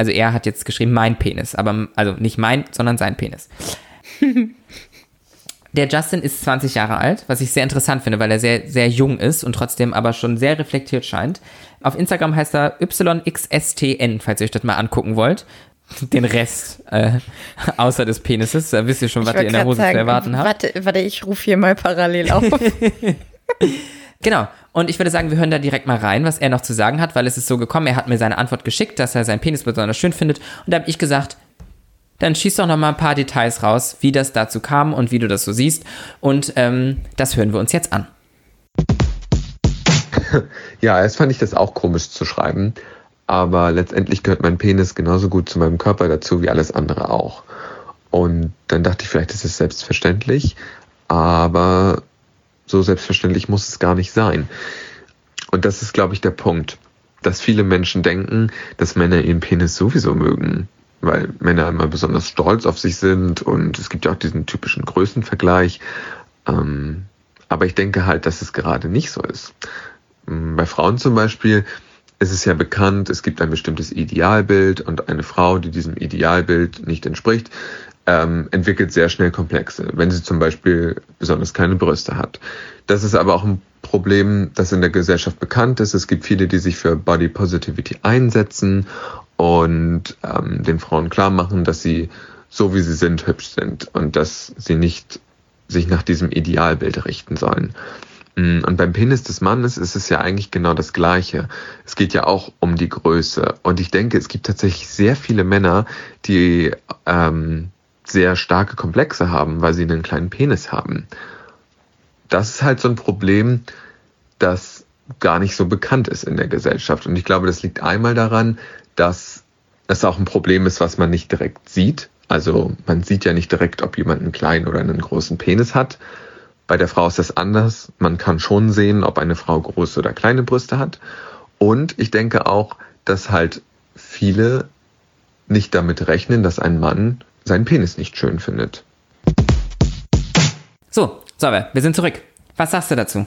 Also er hat jetzt geschrieben, mein Penis, aber also nicht mein, sondern sein Penis. Der Justin ist 20 Jahre alt, was ich sehr interessant finde, weil er sehr, sehr jung ist und trotzdem aber schon sehr reflektiert scheint. Auf Instagram heißt er YXSTN, falls ihr euch das mal angucken wollt den Rest äh, außer des Penises. Da wisst ihr schon, was ihr in der Hose sagen, zu erwarten habt. Warte, warte, ich rufe hier mal parallel auf. genau. Und ich würde sagen, wir hören da direkt mal rein, was er noch zu sagen hat, weil es ist so gekommen, er hat mir seine Antwort geschickt, dass er seinen Penis besonders schön findet. Und da habe ich gesagt, dann schieß doch noch mal ein paar Details raus, wie das dazu kam und wie du das so siehst. Und ähm, das hören wir uns jetzt an. Ja, erst fand ich das auch komisch zu schreiben aber letztendlich gehört mein Penis genauso gut zu meinem Körper dazu wie alles andere auch. Und dann dachte ich, vielleicht ist es selbstverständlich, aber so selbstverständlich muss es gar nicht sein. Und das ist, glaube ich, der Punkt, dass viele Menschen denken, dass Männer ihren Penis sowieso mögen, weil Männer immer besonders stolz auf sich sind und es gibt ja auch diesen typischen Größenvergleich. Ähm, aber ich denke halt, dass es gerade nicht so ist. Bei Frauen zum Beispiel es ist ja bekannt, es gibt ein bestimmtes Idealbild und eine Frau, die diesem Idealbild nicht entspricht, ähm, entwickelt sehr schnell Komplexe, wenn sie zum Beispiel besonders kleine Brüste hat. Das ist aber auch ein Problem, das in der Gesellschaft bekannt ist. Es gibt viele, die sich für Body Positivity einsetzen und ähm, den Frauen klar machen, dass sie so wie sie sind hübsch sind und dass sie nicht sich nach diesem Idealbild richten sollen. Mm, und beim Penis des Mannes ist es ja eigentlich genau das Gleiche. Es geht ja auch um die Größe. Und ich denke, es gibt tatsächlich sehr viele Männer, die ähm, sehr starke Komplexe haben, weil sie einen kleinen Penis haben. Das ist halt so ein Problem, das gar nicht so bekannt ist in der Gesellschaft. Und ich glaube, das liegt einmal daran, dass es auch ein Problem ist, was man nicht direkt sieht. Also man sieht ja nicht direkt, ob jemand einen kleinen oder einen großen Penis hat. Bei der Frau ist das anders. Man kann schon sehen, ob eine Frau große oder kleine Brüste hat. Und ich denke auch, dass halt viele nicht damit rechnen, dass ein Mann seinen Penis nicht schön findet. So, Sauber, wir sind zurück. Was sagst du dazu?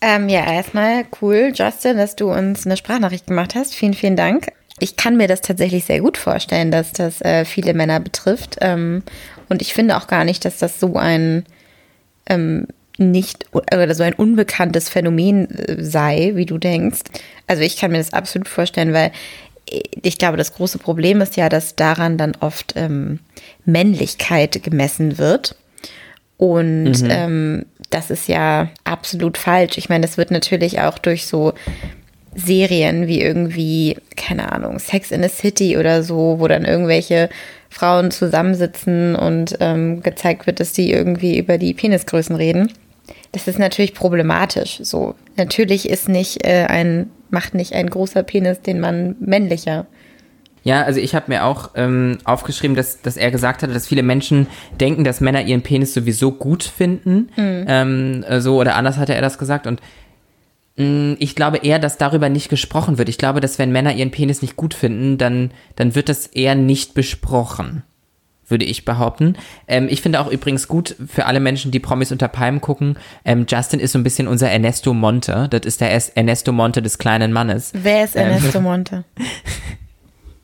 Ähm, ja, erstmal cool, Justin, dass du uns eine Sprachnachricht gemacht hast. Vielen, vielen Dank. Ich kann mir das tatsächlich sehr gut vorstellen, dass das äh, viele Männer betrifft. Ähm, und ich finde auch gar nicht, dass das so ein ähm, nicht oder so ein unbekanntes Phänomen äh, sei, wie du denkst. Also ich kann mir das absolut vorstellen, weil ich glaube, das große Problem ist ja, dass daran dann oft ähm, Männlichkeit gemessen wird. Und mhm. ähm, das ist ja absolut falsch. Ich meine, das wird natürlich auch durch so Serien wie irgendwie, keine Ahnung, Sex in the City oder so, wo dann irgendwelche Frauen zusammensitzen und ähm, gezeigt wird, dass die irgendwie über die Penisgrößen reden das ist natürlich problematisch. So, natürlich ist nicht äh, ein, macht nicht ein großer Penis den Mann männlicher. Ja, also ich habe mir auch ähm, aufgeschrieben, dass, dass er gesagt hatte, dass viele Menschen denken, dass Männer ihren Penis sowieso gut finden. Mhm. Ähm, so oder anders hatte er das gesagt. Und mh, mm, ich glaube eher, dass darüber nicht gesprochen wird. Ich glaube, dass wenn Männer ihren Penis nicht gut finden, dann, dann wird das eher nicht besprochen würde ich behaupten. Ähm, ich finde auch übrigens gut für alle Menschen, die Promis unter Palmen gucken. Ähm, Justin ist so ein bisschen unser Ernesto Monte. Das ist der Ernesto Monte des kleinen Mannes. Wer ist ähm, Ernesto ähm, Monte?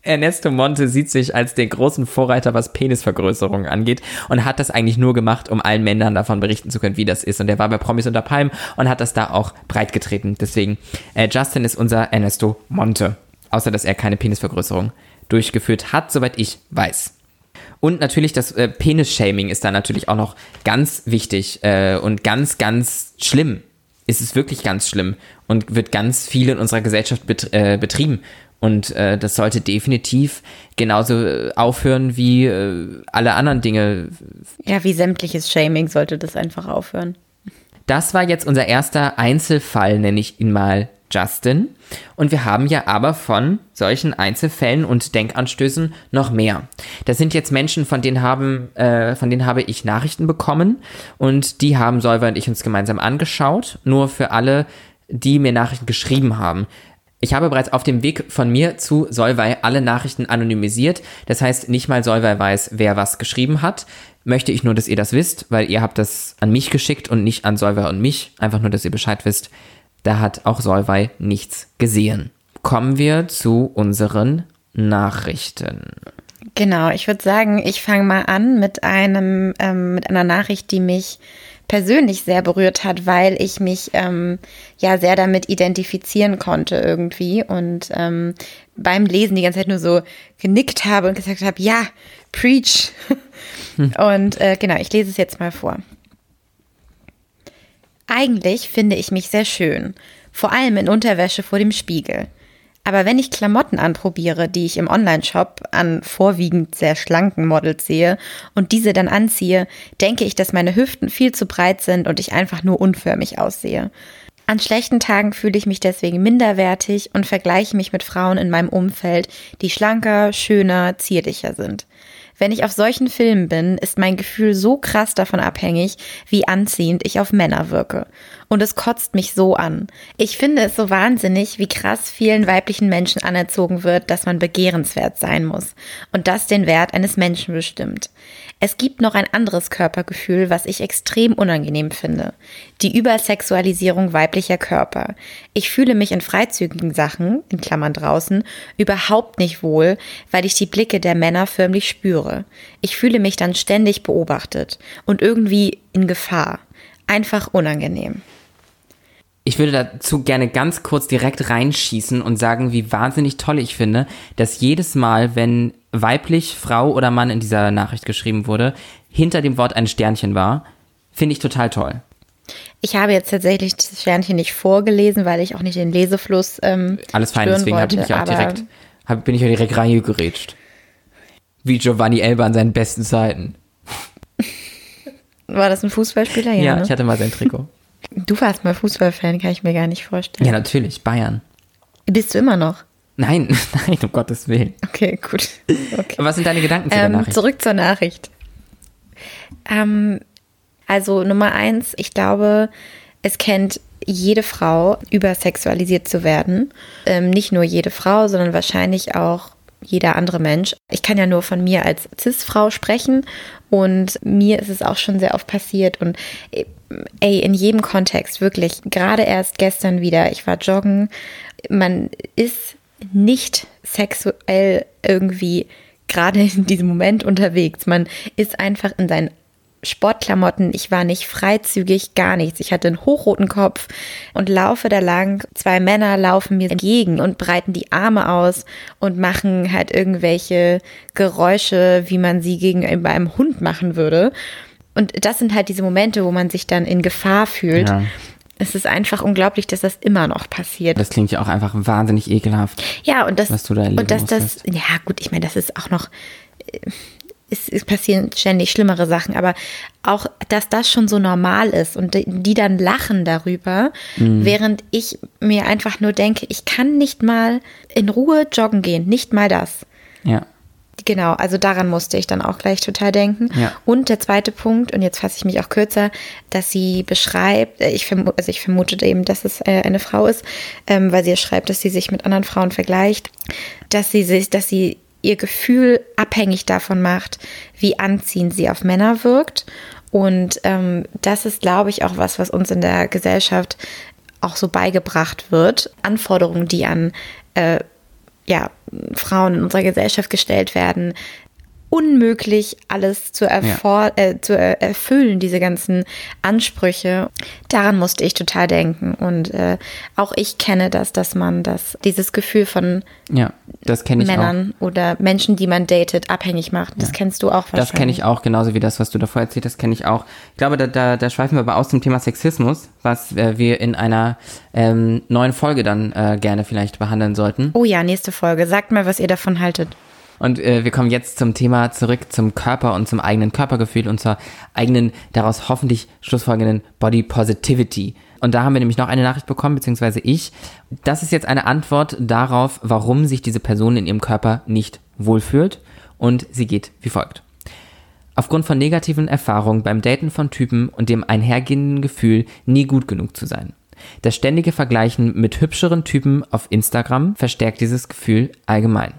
Ernesto Monte sieht sich als den großen Vorreiter, was Penisvergrößerung angeht und hat das eigentlich nur gemacht, um allen Männern davon berichten zu können, wie das ist. Und er war bei Promis unter Palmen und hat das da auch breit getreten. Deswegen, äh, Justin ist unser Ernesto Monte. Außer, dass er keine Penisvergrößerung durchgeführt hat, soweit ich weiß. Und natürlich das äh, Penis-Shaming ist da natürlich auch noch ganz wichtig äh, und ganz, ganz schlimm. Es ist wirklich ganz schlimm und wird ganz viel in unserer Gesellschaft bet äh, betrieben. Und äh, das sollte definitiv genauso äh, aufhören wie äh, alle anderen Dinge. Ja, wie sämtliches Shaming sollte das einfach aufhören. Das war jetzt unser erster Einzelfall, nenne ich ihn mal Justin. Und wir haben ja aber von solchen Einzelfällen und Denkanstößen noch mehr. Das sind jetzt Menschen, von denen haben, äh, von denen habe ich Nachrichten bekommen und die haben Solver und ich uns gemeinsam angeschaut. Nur für alle, die mir Nachrichten geschrieben haben. Ich habe bereits auf dem Weg von mir zu Solvay alle Nachrichten anonymisiert. Das heißt, nicht mal Solvay weiß, wer was geschrieben hat. Möchte ich nur, dass ihr das wisst, weil ihr habt das an mich geschickt und nicht an Solvay und mich. Einfach nur, dass ihr Bescheid wisst. Da hat auch Solvay nichts gesehen. Kommen wir zu unseren Nachrichten. Genau, ich würde sagen, ich fange mal an mit einem, ähm, mit einer Nachricht, die mich persönlich sehr berührt hat, weil ich mich ähm, ja sehr damit identifizieren konnte irgendwie und ähm, beim Lesen die ganze Zeit nur so genickt habe und gesagt habe, ja, preach. Und äh, genau, ich lese es jetzt mal vor. Eigentlich finde ich mich sehr schön, vor allem in Unterwäsche vor dem Spiegel. Aber wenn ich Klamotten anprobiere, die ich im Online-Shop an vorwiegend sehr schlanken Models sehe und diese dann anziehe, denke ich, dass meine Hüften viel zu breit sind und ich einfach nur unförmig aussehe. An schlechten Tagen fühle ich mich deswegen minderwertig und vergleiche mich mit Frauen in meinem Umfeld, die schlanker, schöner, zierlicher sind. Wenn ich auf solchen Filmen bin, ist mein Gefühl so krass davon abhängig, wie anziehend ich auf Männer wirke. Und es kotzt mich so an. Ich finde es so wahnsinnig, wie krass vielen weiblichen Menschen anerzogen wird, dass man begehrenswert sein muss. Und das den Wert eines Menschen bestimmt. Es gibt noch ein anderes Körpergefühl, was ich extrem unangenehm finde. Die Übersexualisierung weiblicher Körper. Ich fühle mich in freizügigen Sachen, in Klammern draußen, überhaupt nicht wohl, weil ich die Blicke der Männer förmlich spüre. Ich fühle mich dann ständig beobachtet und irgendwie in Gefahr. Einfach unangenehm. Ich würde dazu gerne ganz kurz direkt reinschießen und sagen, wie wahnsinnig toll ich finde, dass jedes Mal, wenn weiblich, Frau oder Mann in dieser Nachricht geschrieben wurde, hinter dem Wort ein Sternchen war, finde ich total toll. Ich habe jetzt tatsächlich das Sternchen nicht vorgelesen, weil ich auch nicht den Lesefluss. Ähm, Alles fein, deswegen habe ich auch direkt, hab, bin ich auch direkt reingegerätscht. Wie Giovanni Elba an seinen besten Zeiten. War das ein Fußballspieler? Ja, ja ne? ich hatte mal sein Trikot. Du warst mal Fußballfan, kann ich mir gar nicht vorstellen. Ja, natürlich, Bayern. Bist du immer noch? Nein, nein, um Gottes Willen. Okay, gut. Okay. Was sind deine Gedanken zu ähm, der Nachricht? Zurück zur Nachricht. Ähm, also Nummer eins, ich glaube, es kennt jede Frau, übersexualisiert zu werden. Ähm, nicht nur jede Frau, sondern wahrscheinlich auch jeder andere Mensch. Ich kann ja nur von mir als CIS-Frau sprechen und mir ist es auch schon sehr oft passiert und äh, ey, in jedem Kontext, wirklich, gerade erst gestern wieder, ich war joggen, man ist nicht sexuell irgendwie gerade in diesem Moment unterwegs. Man ist einfach in seinen Sportklamotten. Ich war nicht freizügig, gar nichts. Ich hatte einen hochroten Kopf und laufe da lang. Zwei Männer laufen mir entgegen und breiten die Arme aus und machen halt irgendwelche Geräusche, wie man sie gegenüber einem Hund machen würde. Und das sind halt diese Momente, wo man sich dann in Gefahr fühlt. Ja. Es ist einfach unglaublich, dass das immer noch passiert. Das klingt ja auch einfach wahnsinnig ekelhaft. Ja, und das, was du da und dass das, ja gut, ich meine, das ist auch noch, äh, es, es, passieren ständig schlimmere Sachen, aber auch, dass das schon so normal ist und die, die dann lachen darüber, mhm. während ich mir einfach nur denke, ich kann nicht mal in Ruhe joggen gehen, nicht mal das. Ja. Genau, also daran musste ich dann auch gleich total denken. Ja. Und der zweite Punkt, und jetzt fasse ich mich auch kürzer, dass sie beschreibt, äh, ich vermute, also ich vermute eben, dass es äh, eine Frau ist, ähm, weil sie schreibt, dass sie sich mit anderen Frauen vergleicht, dass sie sich, dass sie ihr Gefühl abhängig davon macht, wie anziehend sie auf Männer wirkt. Und ähm, das ist, glaube ich, auch was, was uns in der Gesellschaft auch so beigebracht wird. Anforderungen, die an äh, ja, Frauen in unserer Gesellschaft gestellt werden, unmöglich, alles zu, erfor ja. äh, zu erfüllen, diese ganzen Ansprüche. Daran musste ich total denken. Und äh, auch ich kenne das, dass man das, dieses Gefühl von ja, das Männern auch. oder Menschen, die man datet, abhängig macht. Das ja. kennst du auch wahrscheinlich. Das kenne ich auch, genauso wie das, was du davor erzählt hast, kenne ich auch. Ich glaube, da, da, da schweifen wir aber aus dem Thema Sexismus, was äh, wir in einer ähm, neuen Folge dann äh, gerne vielleicht behandeln sollten. Oh ja, nächste Folge. Sagt mal, was ihr davon haltet. Und äh, wir kommen jetzt zum Thema zurück zum Körper und zum eigenen Körpergefühl und zur eigenen, daraus hoffentlich schlussfolgenden Body Positivity. Und da haben wir nämlich noch eine Nachricht bekommen, beziehungsweise ich. Das ist jetzt eine Antwort darauf, warum sich diese Person in ihrem Körper nicht wohlfühlt. Und sie geht wie folgt. Aufgrund von negativen Erfahrungen beim Daten von Typen und dem einhergehenden Gefühl, nie gut genug zu sein. Das ständige Vergleichen mit hübscheren Typen auf Instagram verstärkt dieses Gefühl allgemein.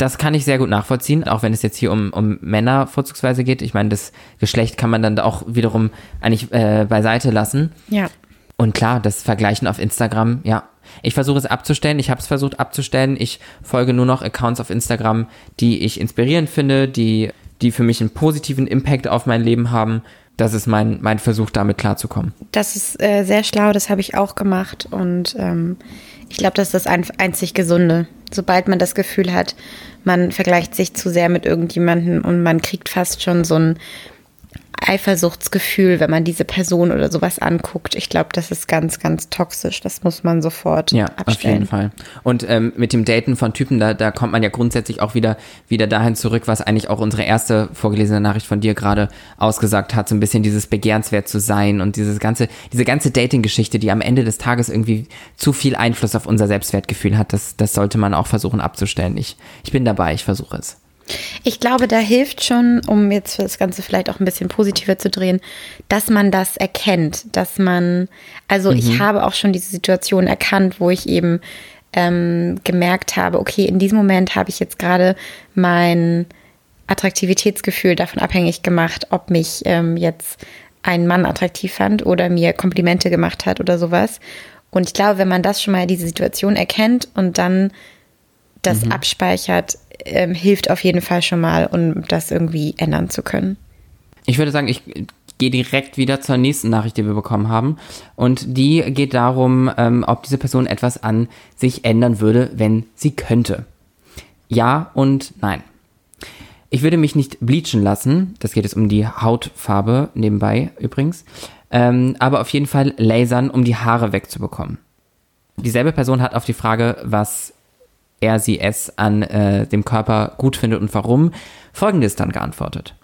Das kann ich sehr gut nachvollziehen, auch wenn es jetzt hier um, um Männer vorzugsweise geht. Ich meine, das Geschlecht kann man dann auch wiederum eigentlich äh, beiseite lassen. Ja. Und klar, das Vergleichen auf Instagram, ja. Ich versuche es abzustellen. Ich habe es versucht abzustellen. Ich folge nur noch Accounts auf Instagram, die ich inspirierend finde, die, die für mich einen positiven Impact auf mein Leben haben. Das ist mein, mein Versuch, damit klarzukommen. Das ist äh, sehr schlau, das habe ich auch gemacht. Und ähm, ich glaube, das ist das einzig Gesunde. Sobald man das Gefühl hat, man vergleicht sich zu sehr mit irgendjemandem und man kriegt fast schon so ein Eifersuchtsgefühl, wenn man diese Person oder sowas anguckt. Ich glaube, das ist ganz, ganz toxisch. Das muss man sofort ja, abstellen. auf jeden Fall. Und ähm, mit dem Daten von Typen, da, da kommt man ja grundsätzlich auch wieder, wieder dahin zurück, was eigentlich auch unsere erste vorgelesene Nachricht von dir gerade ausgesagt hat, so ein bisschen dieses begehrenswert zu sein und dieses ganze, diese ganze Dating-Geschichte, die am Ende des Tages irgendwie zu viel Einfluss auf unser Selbstwertgefühl hat, das, das sollte man auch versuchen abzustellen. Ich, ich bin dabei, ich versuche es. Ich glaube, da hilft schon, um jetzt das Ganze vielleicht auch ein bisschen positiver zu drehen, dass man das erkennt, dass man, also mhm. ich habe auch schon diese Situation erkannt, wo ich eben ähm, gemerkt habe, okay, in diesem Moment habe ich jetzt gerade mein Attraktivitätsgefühl davon abhängig gemacht, ob mich ähm, jetzt ein Mann attraktiv fand oder mir Komplimente gemacht hat oder sowas. Und ich glaube, wenn man das schon mal diese Situation erkennt und dann das mhm. abspeichert, ähm, hilft auf jeden Fall schon mal, um das irgendwie ändern zu können. Ich würde sagen, ich gehe direkt wieder zur nächsten Nachricht, die wir bekommen haben. Und die geht darum, ähm, ob diese Person etwas an sich ändern würde, wenn sie könnte. Ja und nein. Ich würde mich nicht bleachen lassen. Das geht jetzt um die Hautfarbe nebenbei übrigens. Ähm, aber auf jeden Fall lasern, um die Haare wegzubekommen. Dieselbe Person hat auf die Frage, was er sie es an äh, dem Körper gut findet und warum, folgendes dann geantwortet.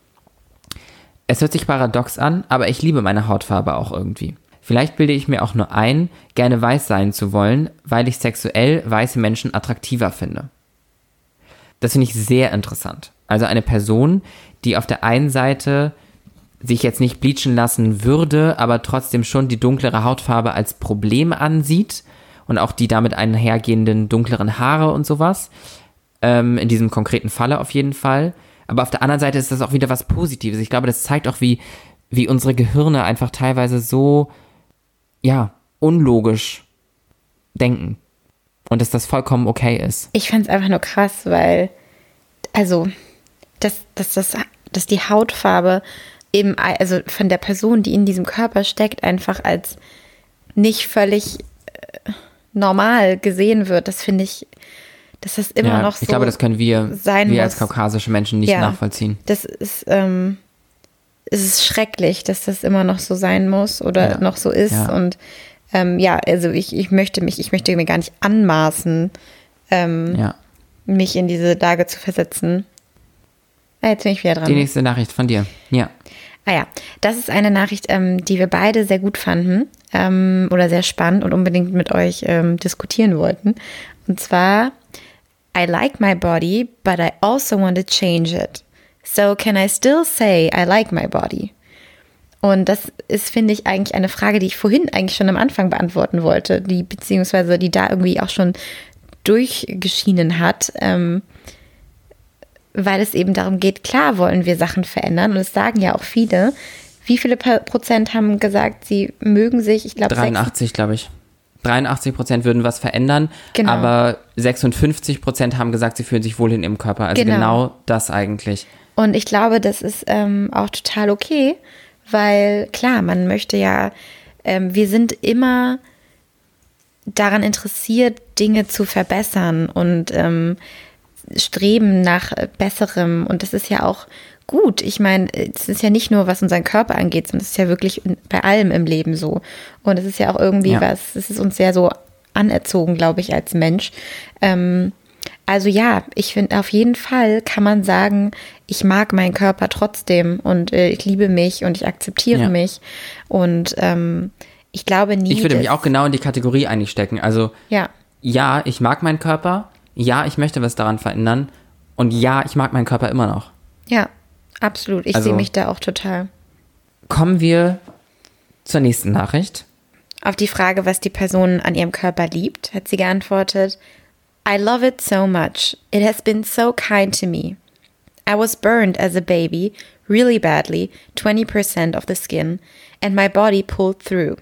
Es hört sich paradox an, aber ich liebe meine Hautfarbe auch irgendwie. Vielleicht bilde ich mir auch nur ein, gerne weiß sein zu wollen, weil ich sexuell weiße Menschen attraktiver finde. Das finde ich sehr interessant. Also eine Person, die auf der einen Seite sich jetzt nicht bleachen lassen würde, aber trotzdem schon die dunklere Hautfarbe als Problem ansieht und auch die damit einhergehenden dunkleren Haare und sowas. Ähm, in diesem konkreten Falle auf jeden Fall. Aber auf der anderen Seite ist das auch wieder was Positives. Ich glaube, das zeigt auch, wie, wie unsere Gehirne einfach teilweise so, ja, unlogisch denken. Und dass das vollkommen okay ist. Ich fand es einfach nur krass, weil, also, dass, dass, dass, dass die Hautfarbe eben, also von der Person, die in diesem Körper steckt, einfach als nicht völlig normal gesehen wird. Das finde ich, dass das immer ja, noch so Ich glaube, das können wir, sein wir als kaukasische Menschen nicht ja, nachvollziehen. Das ist, ähm, es ist schrecklich, dass das immer noch so sein muss oder ja. noch so ist. Und ähm, ja, also ich, ich möchte mich, ich möchte mir gar nicht anmaßen, ähm, mich in diese Lage zu versetzen. Ah, jetzt bin ich wieder dran. Die nächste Nachricht von dir. Ja. Ah ja, das ist eine Nachricht, ähm, die wir beide sehr gut fanden ähm, oder sehr spannend und unbedingt mit euch ähm, diskutieren wollten. Und zwar, I like my body, but I also want to change it. So can I still say I like my body? Und das ist, finde ich, eigentlich eine Frage, die ich vorhin eigentlich schon am Anfang beantworten wollte, die beziehungsweise die da irgendwie auch schon durchgeschienen hat. Ähm, weil es eben darum geht, klar wollen wir Sachen verändern und es sagen ja auch viele. Wie viele Prozent haben gesagt, sie mögen sich? Ich glaube 83, glaube ich. 83 Prozent würden was verändern, Genau. aber 56 Prozent haben gesagt, sie fühlen sich wohl in ihrem Körper. Also Genau. genau, das eigentlich. Und ich glaube, das ist ähm, auch total okay, weil klar, man möchte ja, ähm, wir sind immer daran interessiert, Dinge zu verbessern und ähm, streben nach äh, Besserem. Und das ist ja auch gut. Ich meine, es ist ja nicht nur, was unseren Körper angeht, sondern es ist ja wirklich bei allem im Leben so. Und es ist ja auch irgendwie Ja. was, es ist uns sehr so anerzogen, glaube ich, als Mensch. Ähm, also ja, ich finde auf jeden Fall kann man sagen, ich mag meinen Körper trotzdem und äh, ich liebe mich und ich akzeptiere Ja. mich. Und ähm, ich glaube nie. Ich würde mich auch genau in die Kategorie eigentlich stecken. Also Ja, ja, ich mag meinen Körper. Ja, ich möchte was daran verändern. Und ja, ich mag meinen Körper immer noch. ja, absolut. Ich Also- sehe mich da auch total. Kommen wir zur nächsten Nachricht. Auf die Frage, was die Person an ihrem Körper liebt, hat sie geantwortet, I love it so much. It has been so kind to me. I was burned as a baby, really badly, 20% of the skin, and my body pulled through.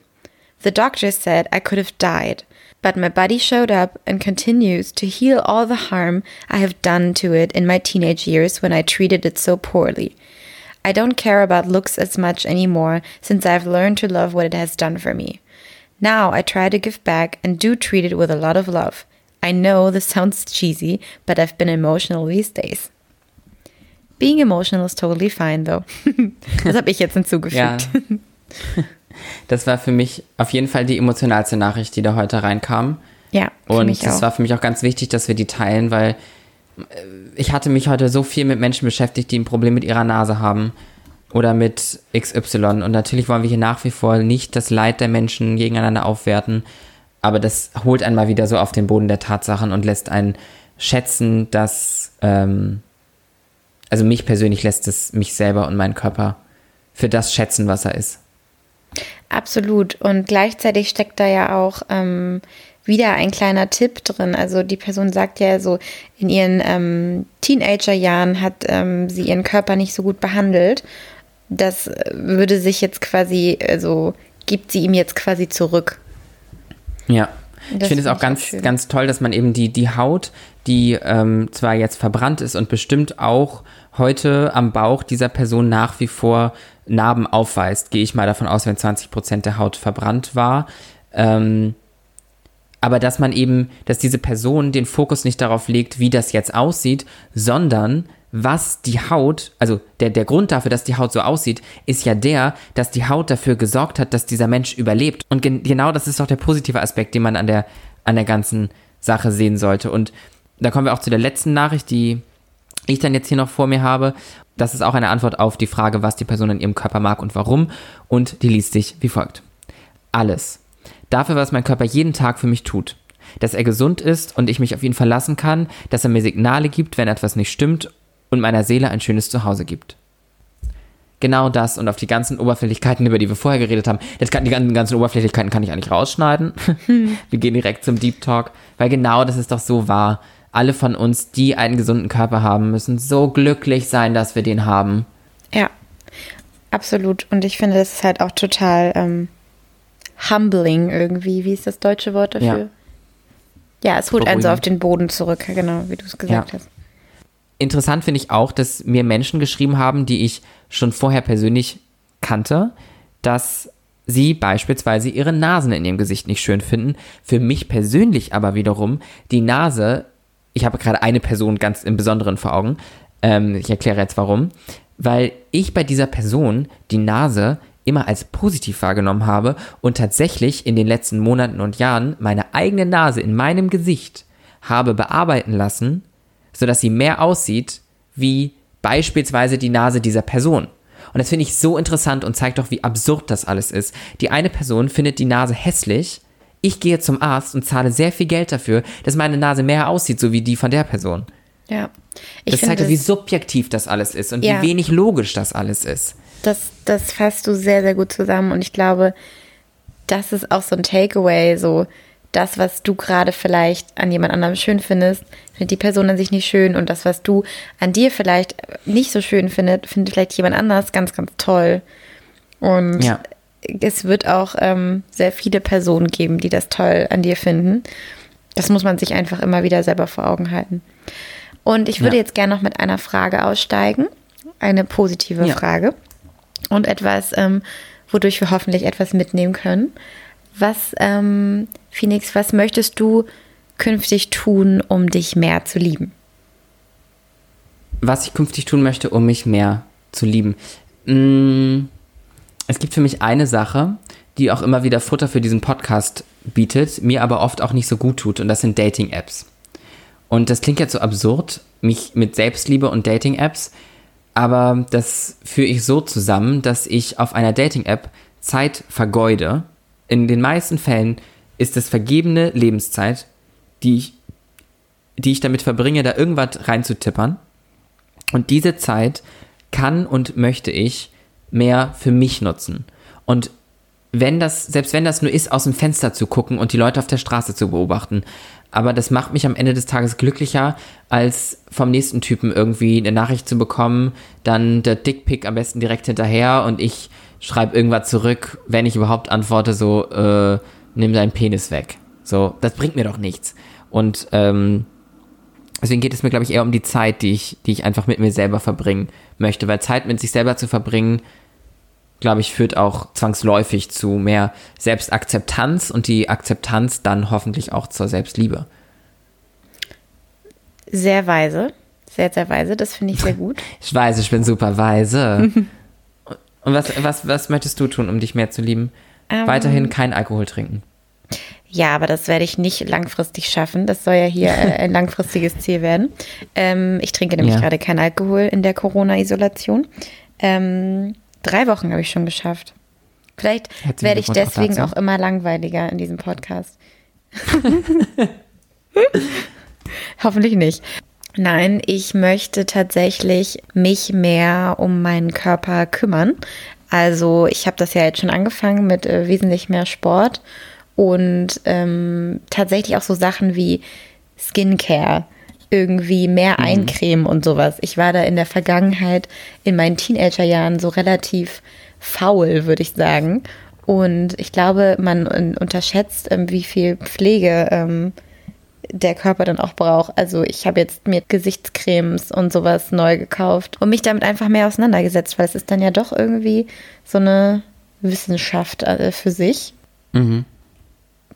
The doctor said I could have died, but my body showed up and continues to heal all the harm I have done to it in my teenage years when I treated it so poorly. I don't care about looks as much anymore since I've learned to love what it has done for me. Now I try to give back and do treat it with a lot of love. I know this sounds cheesy, but I've been emotional these days. Being emotional is totally fine, though. das habe ich jetzt hinzugefügt. Das war für mich auf jeden Fall die emotionalste Nachricht, die da heute reinkam. Ja, für Und auch. war für mich auch ganz wichtig, dass wir die teilen, weil äh, ich hatte mich heute so viel mit Menschen beschäftigt, die ein Problem mit ihrer Nase haben oder mit XY. Und natürlich wollen wir hier nach wie vor nicht das Leid der Menschen gegeneinander aufwerten, aber das holt einen mal wieder so auf den Boden der Tatsachen und lässt einen schätzen, dass, ähm, also mich persönlich lässt es mich selber und meinen Körper für das schätzen, was er ist. Absolut. Und gleichzeitig steckt da ja auch ähm, wieder ein kleiner Tipp drin. Also die Person sagt ja so, in ihren ähm, Teenagerjahren hat ähm, sie ihren Körper nicht so gut behandelt. Das äh, würde sich jetzt quasi, also gibt sie ihm jetzt quasi zurück. Ja. Das ich finde es auch ganz, schön. ganz toll, dass man eben die, die Haut, die ähm, zwar jetzt verbrannt ist und bestimmt auch heute am Bauch dieser Person nach wie vor Narben aufweist, gehe ich mal davon aus, wenn 20 Prozent der Haut verbrannt war. Ähm, aber dass man eben, dass diese Person den Fokus nicht darauf legt, wie das jetzt aussieht, sondern was die Haut, also der, der Grund dafür, dass die Haut so aussieht, ist ja der, dass die Haut dafür gesorgt hat, dass dieser Mensch überlebt. Und gen genau das ist doch der positive Aspekt, den man an der, an der ganzen Sache sehen sollte. Und da kommen wir auch zu der letzten Nachricht, die ich dann jetzt hier noch vor mir habe. Das ist auch eine Antwort auf die Frage, was die Person in ihrem Körper mag und warum. Und die liest sich wie folgt. Alles. Dafür, was mein Körper jeden Tag für mich tut. Dass er gesund ist und ich mich auf ihn verlassen kann, dass er mir Signale gibt, wenn etwas nicht stimmt und meiner Seele ein schönes Zuhause gibt. Genau das und auf die ganzen Oberflächlichkeiten, über die wir vorher geredet haben. Das kann, die ganzen, ganzen Oberflächlichkeiten kann ich eigentlich rausschneiden. wir gehen direkt zum Deep Talk, weil genau das ist doch so wahr. Alle von uns, die einen gesunden Körper haben, müssen so glücklich sein, dass wir den haben. Ja, absolut. Und ich finde, das ist halt auch total ähm, humbling irgendwie. Wie ist das deutsche Wort dafür? Ja, es holt einen so auf den Boden zurück, genau, wie du es gesagt Ja. hast. Interessant finde ich auch, dass mir Menschen geschrieben haben, die ich schon vorher persönlich kannte, dass sie beispielsweise ihre Nasen in ihrem Gesicht nicht schön finden. Für mich persönlich aber wiederum die Nase, ich habe gerade eine Person ganz im Besonderen vor Augen, ähm, ich erkläre jetzt warum, weil ich bei dieser Person die Nase immer als positiv wahrgenommen habe und tatsächlich in den letzten Monaten und Jahren meine eigene Nase in meinem Gesicht habe bearbeiten lassen, sodass sie mehr aussieht wie beispielsweise die Nase dieser Person. Und das finde ich so interessant und zeigt doch, wie absurd das alles ist. Die eine Person findet die Nase hässlich, ich gehe zum Arzt und zahle sehr viel Geld dafür, dass meine Nase mehr aussieht, so wie die von der Person. Ja. Ich Das zeigt doch, wie subjektiv das alles ist und Ja. wie wenig logisch das alles ist. das, das fasst du sehr, sehr gut zusammen. Und ich glaube, das ist auch so ein Takeaway, so das, was du gerade vielleicht an jemand anderem schön findest, findet die Person an sich nicht schön und das, was du an dir vielleicht nicht so schön findet, findet vielleicht jemand anders ganz, ganz toll. Und Ja. Es wird auch ähm, sehr viele Personen geben, die das toll an dir finden. Das muss man sich einfach immer wieder selber vor Augen halten. Und ich würde Ja. jetzt gerne noch mit einer Frage aussteigen, eine positive Ja. Frage und etwas, ähm, wodurch wir hoffentlich etwas mitnehmen können. Was, ähm, Phoenix, was möchtest du künftig tun, um dich mehr zu lieben? was ich künftig tun möchte, um mich mehr zu lieben. Mm, Es gibt für mich eine Sache, die auch immer wieder Futter für diesen Podcast bietet, mir aber oft auch nicht so gut tut, und das sind Dating-Apps. Und das klingt jetzt so absurd, mich mit Selbstliebe und Dating-Apps, aber das führe ich so zusammen, dass ich auf einer Dating-App Zeit vergeude. In den meisten Fällen ist es vergebene Lebenszeit, die ich, die ich damit verbringe, da irgendwas reinzutippern. Und diese Zeit kann und möchte ich mehr für mich nutzen. Und wenn das, selbst wenn das nur ist, aus dem Fenster zu gucken und die Leute auf der Straße zu beobachten. Aber das macht mich am Ende des Tages glücklicher, als vom nächsten Typen irgendwie eine Nachricht zu bekommen, dann der Dickpick am besten direkt hinterher und ich schreibe irgendwas zurück, wenn ich überhaupt antworte, so, äh, nimm deinen Penis weg. So, das bringt mir doch nichts. Und ähm, Deswegen geht es mir, glaube ich, eher um die Zeit, die ich, die ich einfach mit mir selber verbringen möchte. Weil Zeit mit sich selber zu verbringen, glaube ich, führt auch zwangsläufig zu mehr Selbstakzeptanz und die Akzeptanz dann hoffentlich auch zur Selbstliebe. Sehr weise, sehr, sehr weise, das finde ich sehr gut. Ich weiß, ich bin super weise. und was, was, was möchtest du tun, um dich mehr zu lieben? Ähm. Weiterhin kein Alkohol trinken. Ja, aber das werde ich nicht langfristig schaffen. Das soll ja hier äh, ein langfristiges Ziel werden. Ähm, ich trinke nämlich Ja. gerade keinen Alkohol in der Corona-Isolation. Ähm, drei Wochen habe ich schon geschafft. Vielleicht werde ich Glückwunsch auch deswegen dazu. auch immer langweiliger in diesem Podcast. Hoffentlich nicht. Nein, ich möchte tatsächlich mich mehr um meinen Körper kümmern. Also ich habe das ja jetzt schon angefangen mit äh, wesentlich mehr Sport und ähm, tatsächlich auch so Sachen wie Skincare, irgendwie mehr eincremen und sowas. Ich war da in der Vergangenheit in meinen Teenagerjahren so relativ faul, würde ich sagen. Und ich glaube, man unterschätzt, ähm, wie viel Pflege ähm, der Körper dann auch braucht. Also ich habe jetzt mir Gesichtscremes und sowas neu gekauft und mich damit einfach mehr auseinandergesetzt, weil es ist dann ja doch irgendwie so eine Wissenschaft äh, für sich. Mhm.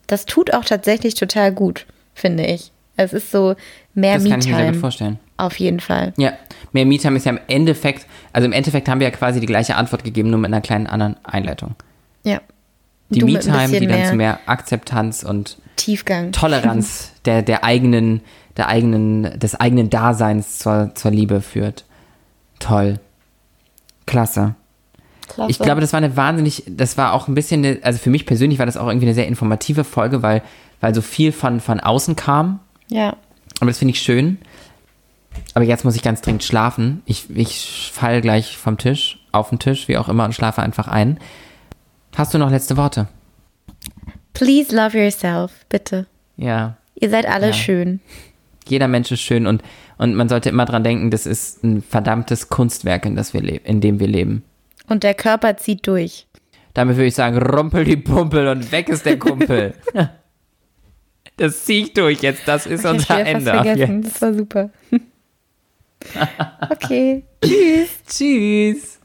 Das tut auch tatsächlich total gut, finde ich. Es ist so mehr Das kann ich mir sehr gut Me-Time. vorstellen. Auf jeden Fall. Ja, mehr Me-Time ist ja im Endeffekt, also im Endeffekt haben wir ja quasi die gleiche Antwort gegeben, nur mit einer kleinen anderen Einleitung. Ja. Die Du mit ein Me-Time, die dann zu mehr Akzeptanz und Tiefgang. Toleranz der, der eigenen, der eigenen, des eigenen Daseins zur, zur Liebe führt. Toll. Klasse. Klasse. Ich glaube, das war eine wahnsinnig, das war auch ein bisschen, eine, also für mich persönlich war das auch irgendwie eine sehr informative Folge, weil, weil so viel von, von außen kam. Ja. Aber das finde ich schön. Aber jetzt muss ich ganz dringend schlafen. Ich, ich fall gleich vom Tisch, auf den Tisch, wie auch immer, und schlafe einfach ein. Hast du noch letzte Worte? Please love yourself, bitte. Ja. Ihr seid alle Ja. schön. Jeder Mensch ist schön und, und man sollte immer dran denken, das ist ein verdammtes Kunstwerk, in, das wir in dem wir leben. Und der Körper zieht durch. Damit würde ich sagen, rumpel die Pumpel und weg ist der Kumpel. das zieh ich durch jetzt, das ist Ich unser Ende. vergessen. Jetzt. Das war super. okay. Tschüss. Tschüss.